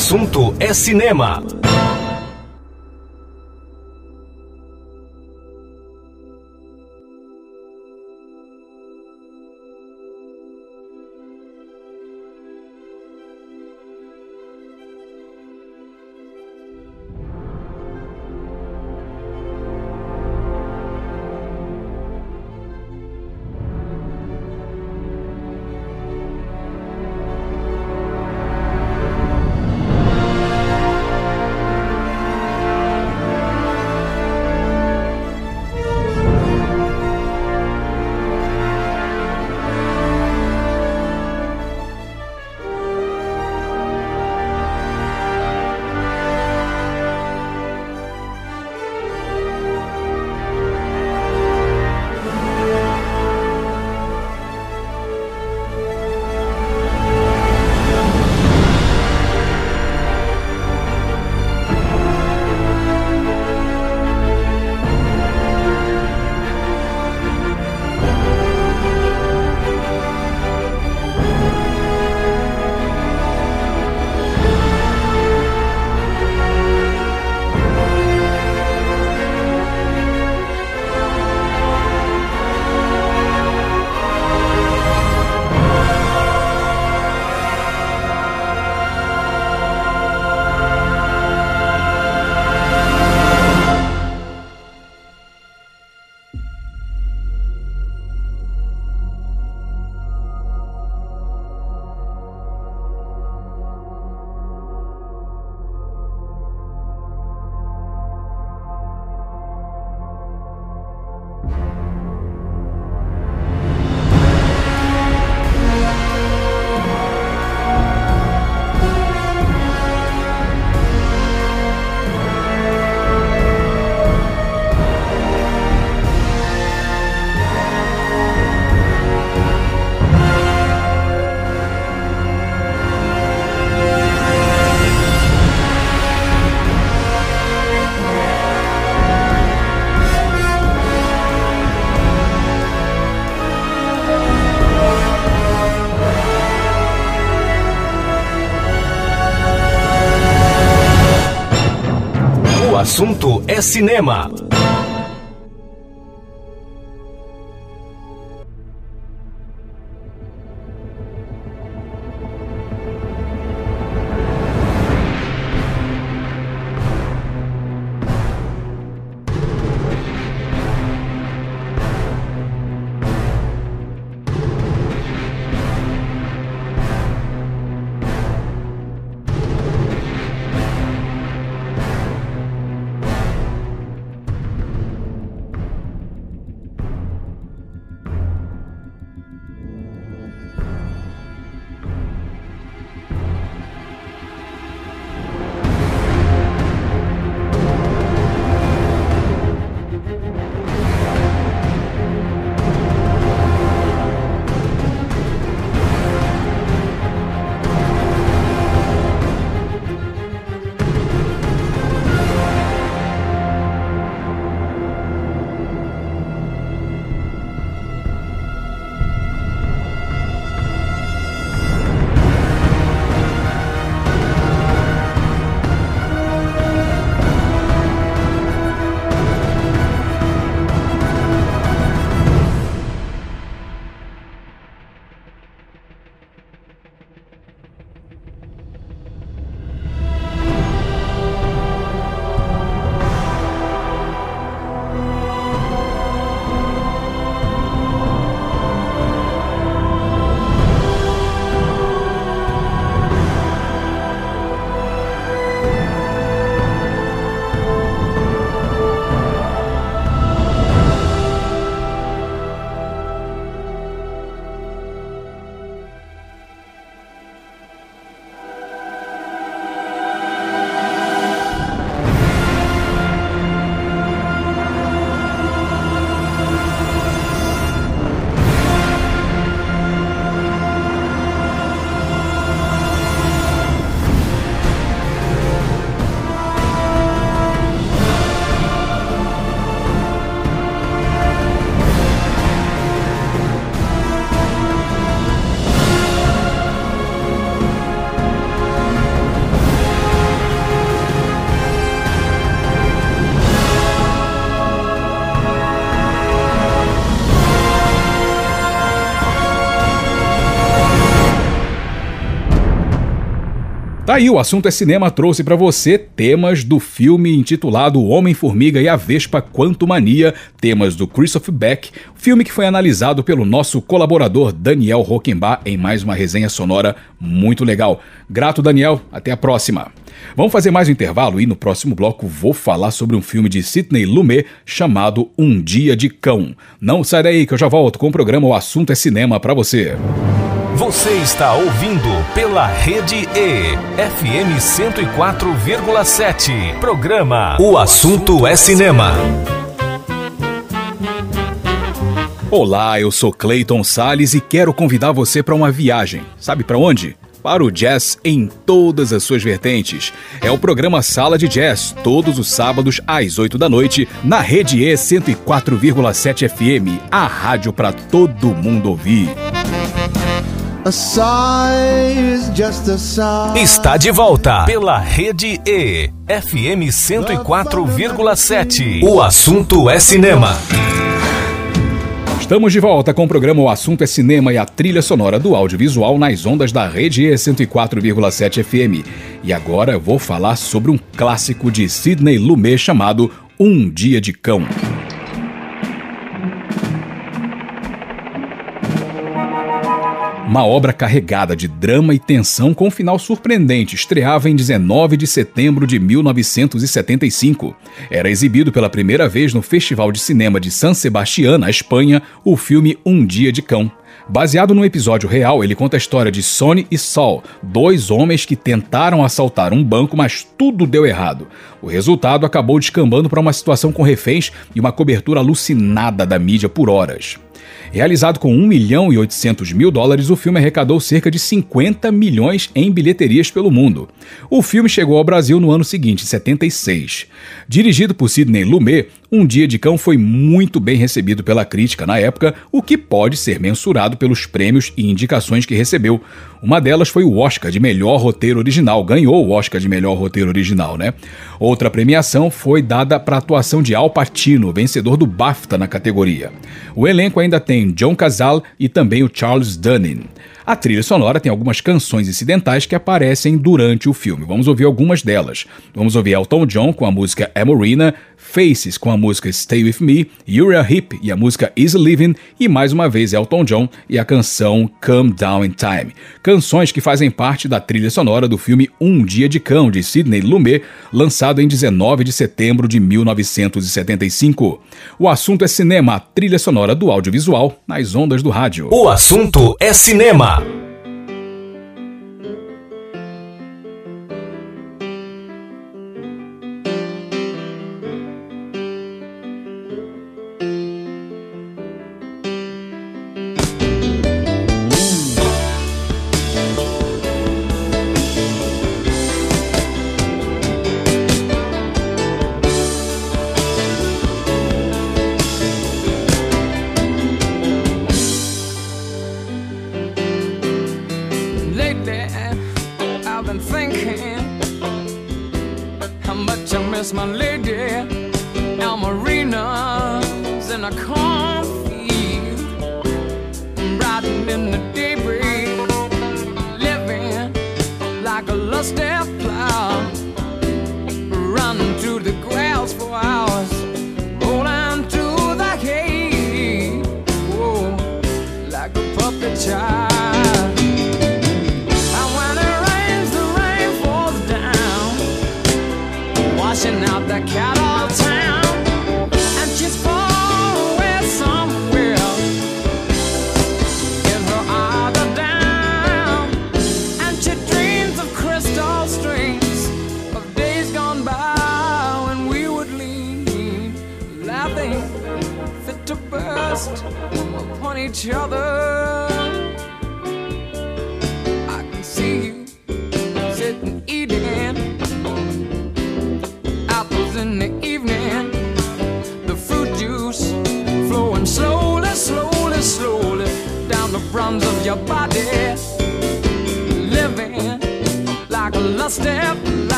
Assunto é cinema. Assunto é cinema. Aí, o assunto é cinema trouxe pra você temas do filme intitulado Homem-Formiga e a Vespa Quanto Mania, temas do Christopher Beck, filme que foi analisado pelo nosso colaborador Daniel Rockenbach em mais uma resenha sonora muito legal. Grato, Daniel, até a próxima. Vamos fazer mais um intervalo e no próximo bloco vou falar sobre um filme de Sidney Lumet chamado Um Dia de Cão. Não sai daí que eu já volto com o programa O Assunto é Cinema pra você. Você está ouvindo pela Rede E, FM 104,7. Programa O Assunto é Cinema. Olá, eu sou Clayton Sales e quero convidar você para uma viagem. Sabe para onde? Para o jazz em todas as suas vertentes. É o programa Sala de Jazz, todos os sábados às 8 da noite, na Rede E 104,7 FM, a rádio para todo mundo ouvir. Está de volta pela Rede E, FM 104,7. O assunto é cinema. Estamos de volta com o programa O Assunto é Cinema e a trilha sonora do audiovisual nas ondas da rede E 104,7 FM. E agora eu vou falar sobre um clássico de Sidney Lumet chamado Um Dia de Cão. Uma obra carregada de drama e tensão com um final surpreendente estreava em 19 de setembro de 1975. Era exibido pela primeira vez no Festival de Cinema de San Sebastián, na Espanha, o filme Um Dia de Cão. Baseado num episódio real, ele conta a história de Sonny e Saul, dois homens que tentaram assaltar um banco, mas tudo deu errado. O resultado acabou descambando para uma situação com reféns e uma cobertura alucinada da mídia por horas. Realizado com 1 milhão e 800 mil dólares, o filme arrecadou cerca de 50 milhões em bilheterias pelo mundo. O filme chegou ao Brasil no ano seguinte, 76. Dirigido por Sidney Lumet, Um Dia de Cão foi muito bem recebido pela crítica na época, o que pode ser mensurado pelos prêmios e indicações que recebeu. Uma delas foi o Oscar de melhor roteiro original, ganhou o Oscar de melhor roteiro original, né? Outra premiação foi dada para a atuação de Al Pacino, vencedor do BAFTA na categoria. O elenco ainda tem John Cazale e também o Charles Dunning. A trilha sonora tem algumas canções incidentais que aparecem durante o filme. Vamos ouvir algumas delas. Vamos ouvir Elton John com a música Amorina, Faces com a música Stay With Me, Uriah Heep e a música Easy Living e mais uma vez Elton John e a canção Come Down in Time. Canções que fazem parte da trilha sonora do filme Um Dia de Cão de Sidney Lumet, lançado em 19 de setembro de 1975. O assunto é cinema, a trilha sonora do audiovisual nas ondas do rádio. O assunto é cinema.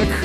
In the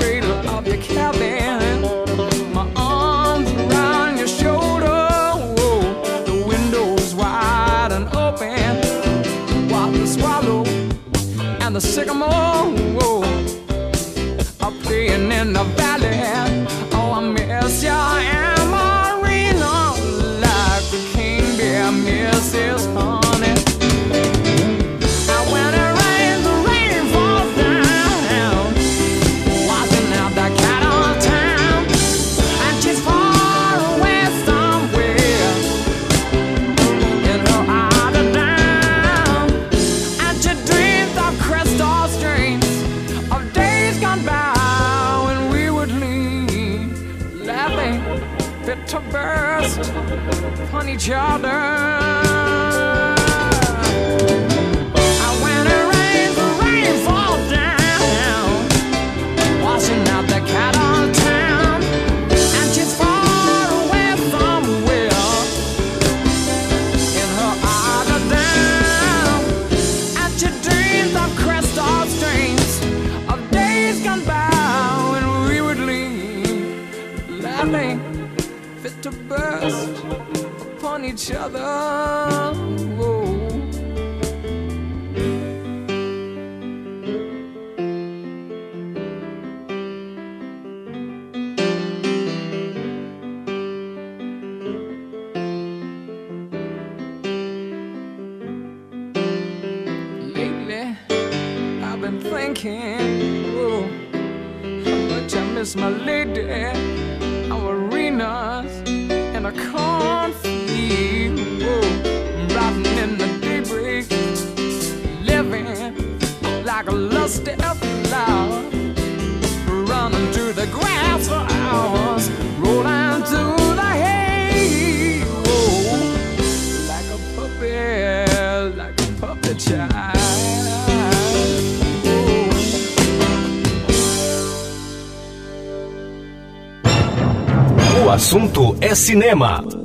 cinema.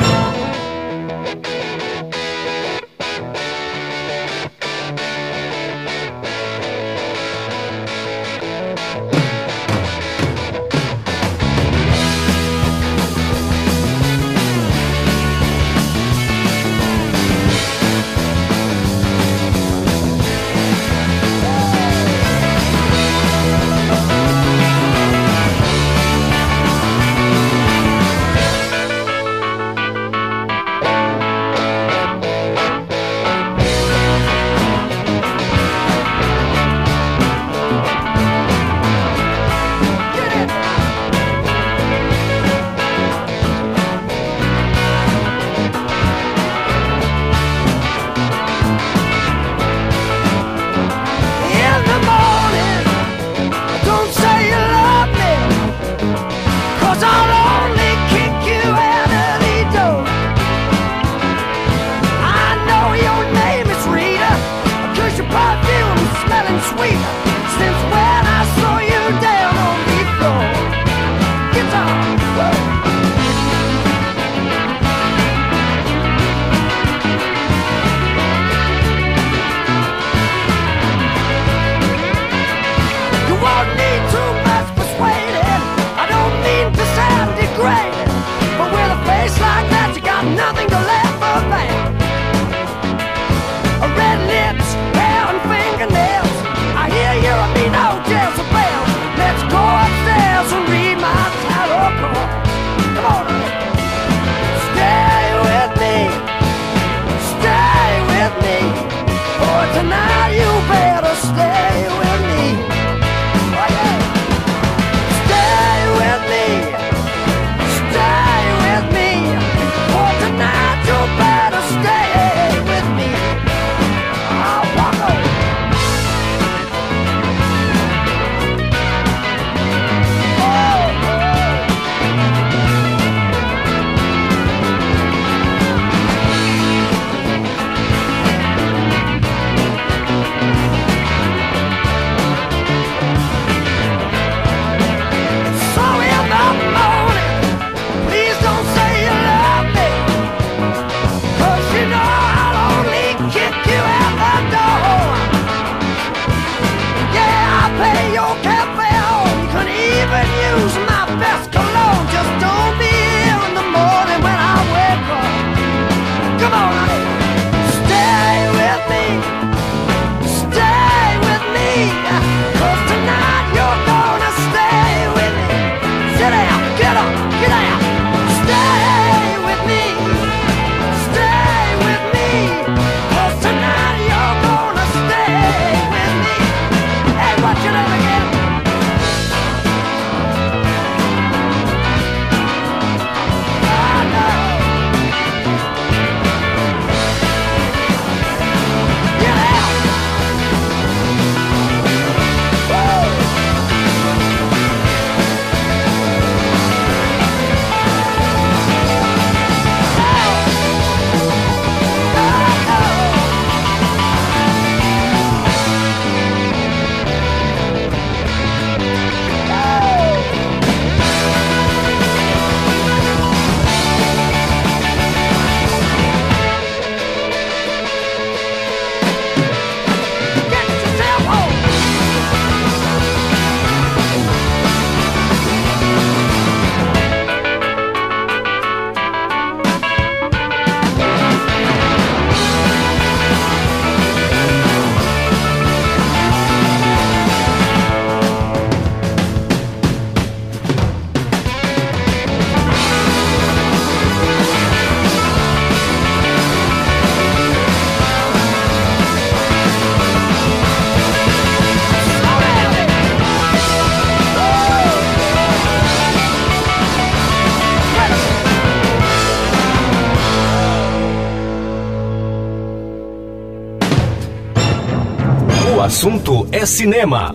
Assunto é cinema.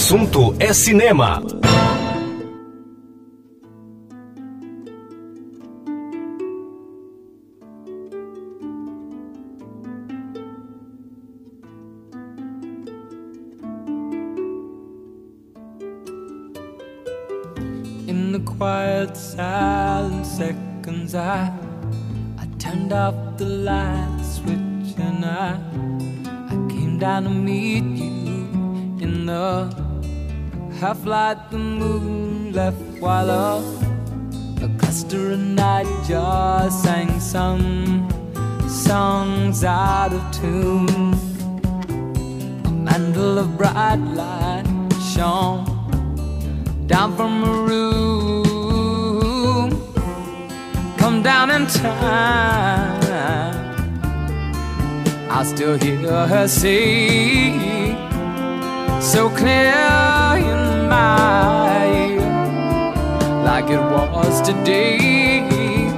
Assunto é cinema. Half light the moon left while a, a cluster of nightjars sang some songs out of tune. A mantle of bright light shone down from a room. Come down in time. I still hear her say, so clear in ear, like it was today.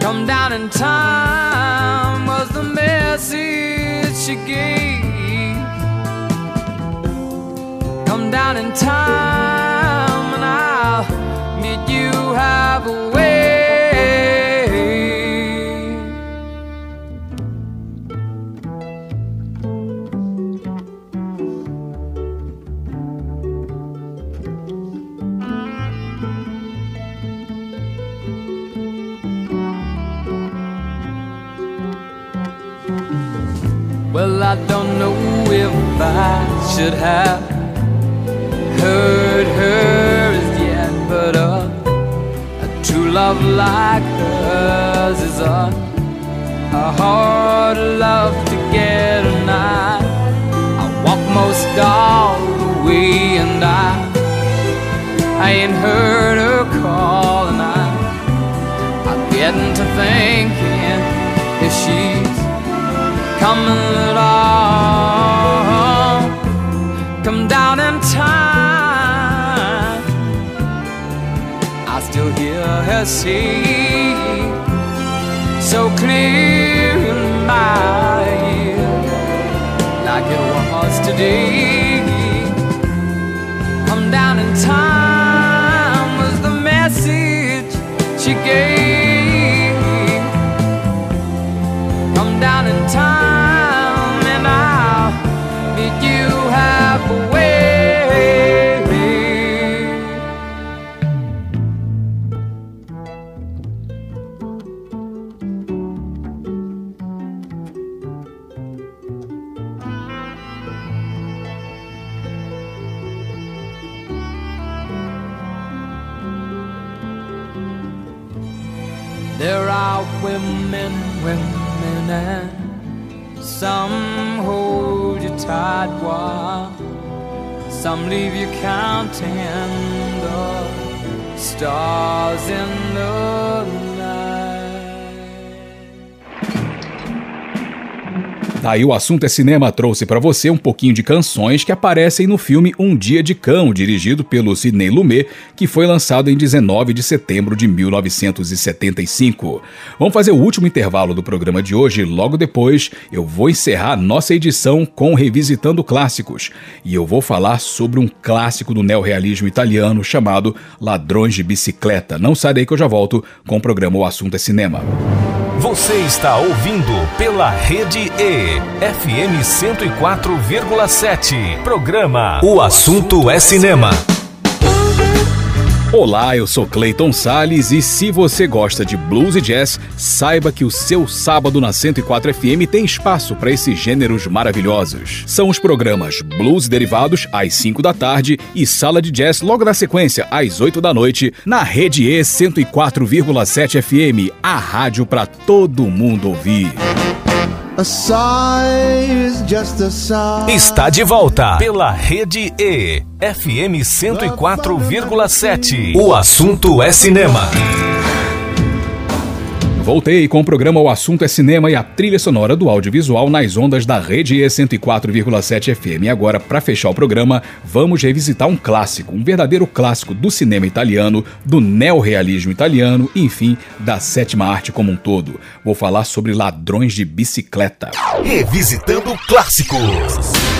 Come down in time was the message she gave. Come down in time and I'll meet you halfway. I should have heard her yet, but a true love like hers is a, a hard love to get, and I, I walk most all the way, and I, I ain't heard her call, and I, I'm getting to thinking if she's coming at all. Still hear so clear in my ear, like it was today. Come down in time was the message she gave. Some leave you counting the stars in the Daí o assunto é cinema trouxe pra você um pouquinho de canções que aparecem no filme Um Dia de Cão, dirigido pelo Sidney Lumet, que foi lançado em 19 de setembro de 1975. Vamos fazer o último intervalo do programa de hoje, logo depois eu vou encerrar nossa edição com Revisitando Clássicos, e eu vou falar sobre um clássico do neorrealismo italiano chamado Ladrões de Bicicleta. Não sai daí que eu já volto com o programa O Assunto é Cinema. Você está ouvindo pela Rede E, FM 104,7. Programa O Assunto é Cinema. Olá, eu sou Clayton Sales e se você gosta de blues e jazz, saiba que o seu sábado na 104 FM tem espaço para esses gêneros maravilhosos. São os programas Blues Derivados às 5 da tarde e Sala de Jazz logo na sequência às 8 da noite na Rede E 104,7 FM, a rádio para todo mundo ouvir. Está de volta pela Rede E, FM 104,7. O assunto é cinema. Voltei com o programa O Assunto é Cinema e a trilha sonora do audiovisual nas ondas da Rede E 104,7 FM. E agora, para fechar o programa, vamos revisitar um clássico, um verdadeiro clássico do cinema italiano, do neorrealismo italiano, enfim, da sétima arte como um todo. Vou falar sobre Ladrões de Bicicleta. Revisitando clássicos.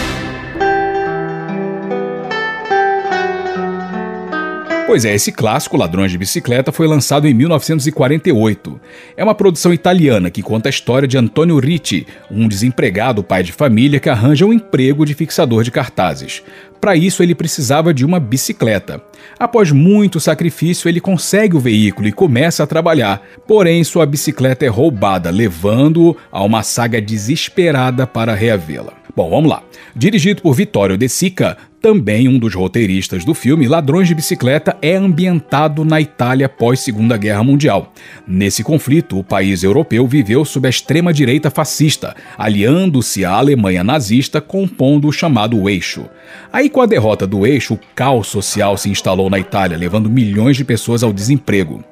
Pois é, esse clássico Ladrões de Bicicleta foi lançado em 1948. É uma produção italiana que conta a história de Antonio Ricci, um desempregado pai de família que arranja um emprego de fixador de cartazes. Para isso, ele precisava de uma bicicleta. Após muito sacrifício, ele consegue o veículo e começa a trabalhar. Porém, sua bicicleta é roubada, levando-o a uma saga desesperada para reavê-la. Bom, vamos lá. Dirigido por Vittorio De Sica, também um dos roteiristas do filme, Ladrões de Bicicleta é ambientado na Itália pós Segunda Guerra Mundial. Nesse conflito, o país europeu viveu sob a extrema-direita fascista, aliando-se à Alemanha nazista, compondo o chamado Eixo. Aí, com a derrota do Eixo, o caos social se instalou na Itália, levando milhões de pessoas ao desemprego.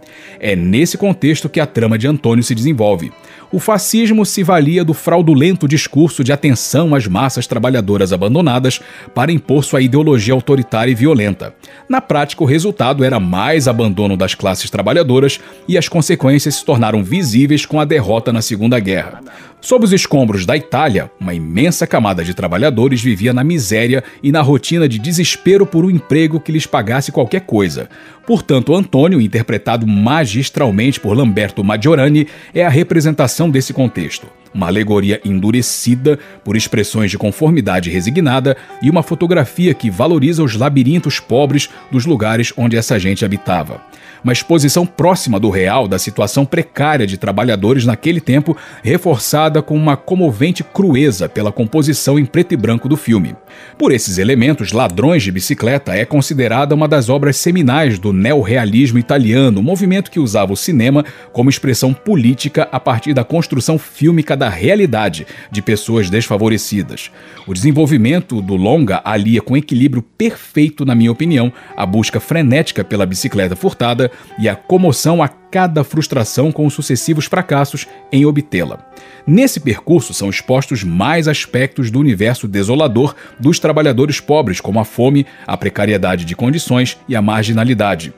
É nesse contexto que a trama de Antônio se desenvolve. O fascismo se valia do fraudulento discurso de atenção às massas trabalhadoras abandonadas para impor sua ideologia autoritária e violenta. Na prática, o resultado era mais abandono das classes trabalhadoras e as consequências se tornaram visíveis com a derrota na Segunda Guerra. Sob os escombros da Itália, uma imensa camada de trabalhadores vivia na miséria e na rotina de desespero por um emprego que lhes pagasse qualquer coisa. Portanto, Antônio, interpretado magistralmente por Lamberto Maggiorani, é a representação desse contexto. Uma alegoria endurecida por expressões de conformidade resignada e uma fotografia que valoriza os labirintos pobres dos lugares onde essa gente habitava uma exposição próxima do real da situação precária de trabalhadores naquele tempo, reforçada com uma comovente crueza pela composição em preto e branco do filme. Por esses elementos, Ladrões de Bicicleta é considerada uma das obras seminais do neorrealismo italiano, movimento que usava o cinema como expressão política a partir da construção fílmica da realidade de pessoas desfavorecidas. O desenvolvimento do longa alia com equilíbrio perfeito, na minha opinião, a busca frenética pela bicicleta furtada e a comoção a cada frustração com os sucessivos fracassos em obtê-la. Nesse percurso são expostos mais aspectos do universo desolador dos trabalhadores pobres, como a fome, a precariedade de condições e a marginalidade.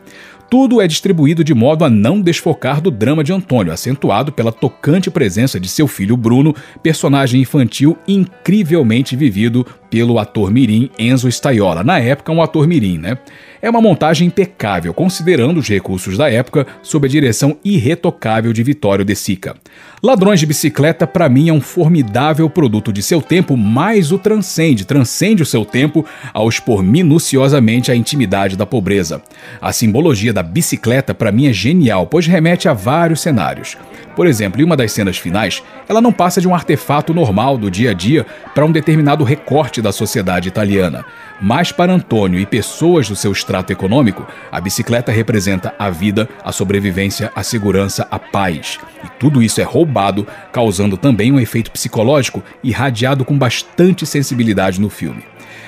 Tudo é distribuído de modo a não desfocar do drama de Antônio, acentuado pela tocante presença de seu filho Bruno, personagem infantil incrivelmente vivido pelo ator mirim Enzo Staiola, na época um ator mirim, né? É uma montagem impecável, considerando os recursos da época, sob a direção irretocável de Vitório De Sica. Ladrões de Bicicleta, para mim, é um formidável produto de seu tempo, mas o transcende, transcende o seu tempo ao expor minuciosamente a intimidade da pobreza. A simbologia da bicicleta, para mim, é genial, pois remete a vários cenários. Por exemplo, em uma das cenas finais, ela não passa de um artefato normal do dia a dia para um determinado recorte da sociedade italiana. Mas para Antônio e pessoas do seu extrato econômico, a bicicleta representa a vida, a sobrevivência, a segurança, a paz. E tudo isso é roubado, causando também um efeito psicológico irradiado com bastante sensibilidade no filme.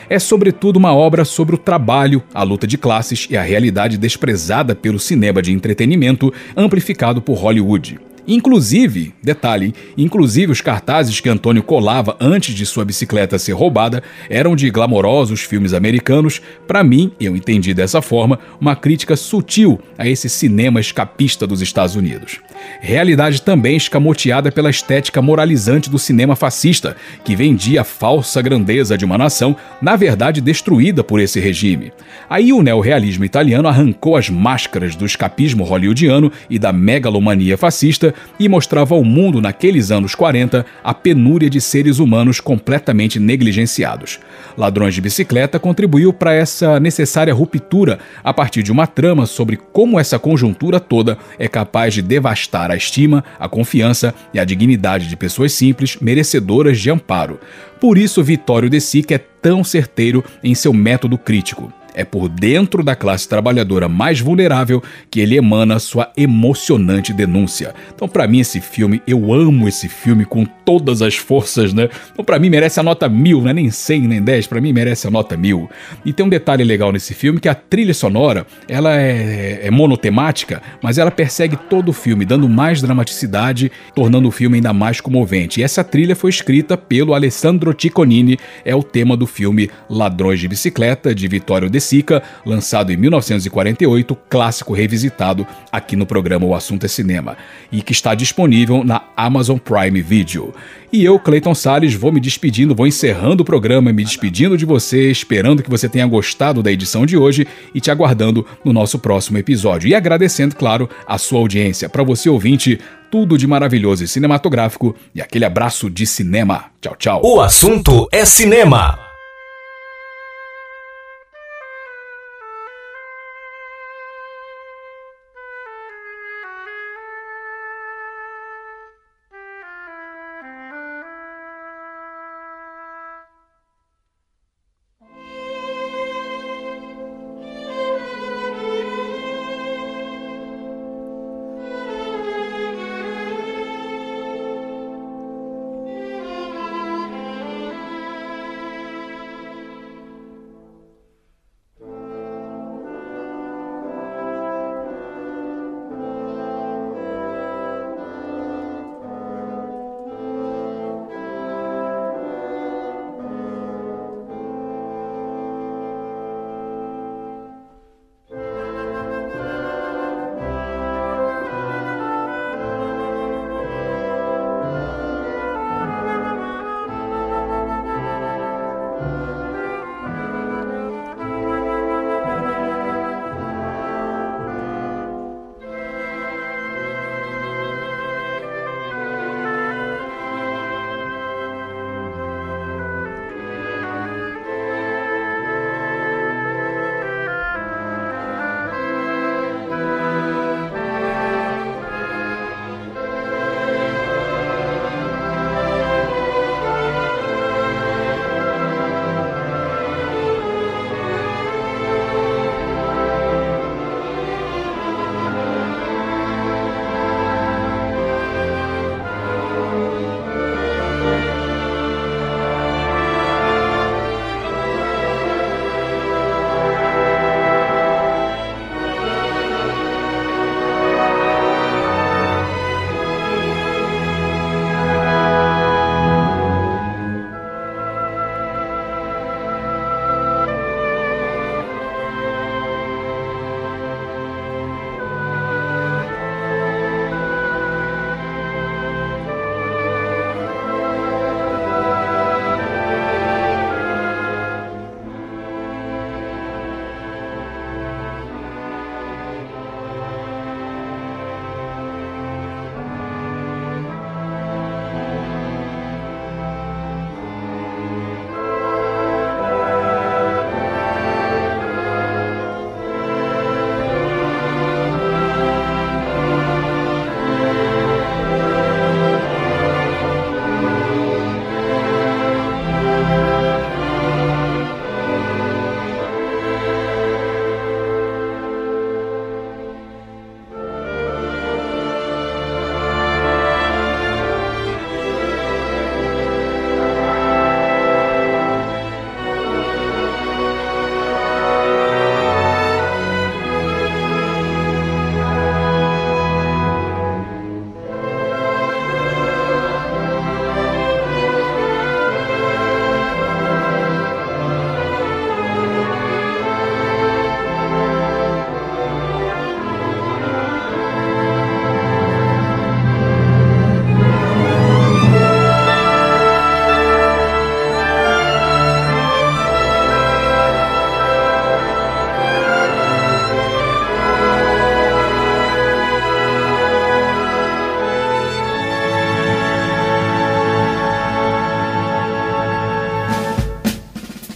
É sobretudo uma obra sobre o trabalho, a luta de classes e a realidade desprezada pelo cinema de entretenimento amplificado por Hollywood. Inclusive, detalhe, inclusive os cartazes que Antônio colava antes de sua bicicleta ser roubada eram de glamourosos filmes americanos. Para mim, eu entendi dessa forma, uma crítica sutil a esse cinema escapista dos Estados Unidos. Realidade também escamoteada pela estética moralizante do cinema fascista, que vendia a falsa grandeza de uma nação, na verdade destruída por esse regime. Aí o neorrealismo italiano arrancou as máscaras do escapismo hollywoodiano e da megalomania fascista e mostrava ao mundo naqueles anos 40 a penúria de seres humanos completamente negligenciados. Ladrões de Bicicleta contribuiu para essa necessária ruptura a partir de uma trama sobre como essa conjuntura toda é capaz de devastar a estima, a confiança e a dignidade de pessoas simples merecedoras de amparo. Por isso, Vitório De Sica é tão certeiro em seu método crítico. É por dentro da classe trabalhadora mais vulnerável que ele emana sua emocionante denúncia. Então, para mim, esse filme, eu amo esse filme com todas as forças, né? Então, para mim, merece a nota mil, não é nem 100 nem 10, para mim, merece a nota mil. E tem um detalhe legal nesse filme que a trilha sonora, ela é, é monotemática, mas ela persegue todo o filme, dando mais dramaticidade, tornando o filme ainda mais comovente. E essa trilha foi escrita pelo Alessandro Cicconini, é o tema do filme Ladrões de Bicicleta, de Vittorio De Sica, lançado em 1948, clássico revisitado aqui no programa O Assunto é Cinema, e que está disponível na Amazon Prime Video. E eu, Clayton Salles, vou me despedindo, vou encerrando o programa, me despedindo de você, esperando que você tenha gostado da edição de hoje e te aguardando no nosso próximo episódio. E agradecendo, claro, a sua audiência. Para você ouvinte, tudo de maravilhoso e cinematográfico e aquele abraço de cinema. Tchau, tchau. O assunto é cinema.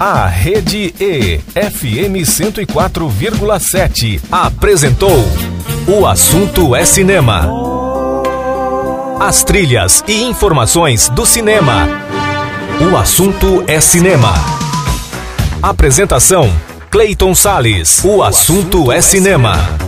A Rede E, FM 104,7, apresentou O Assunto é Cinema. As trilhas e informações do cinema. O Assunto é Cinema. Apresentação: Clayton Sales. O Assunto é Cinema.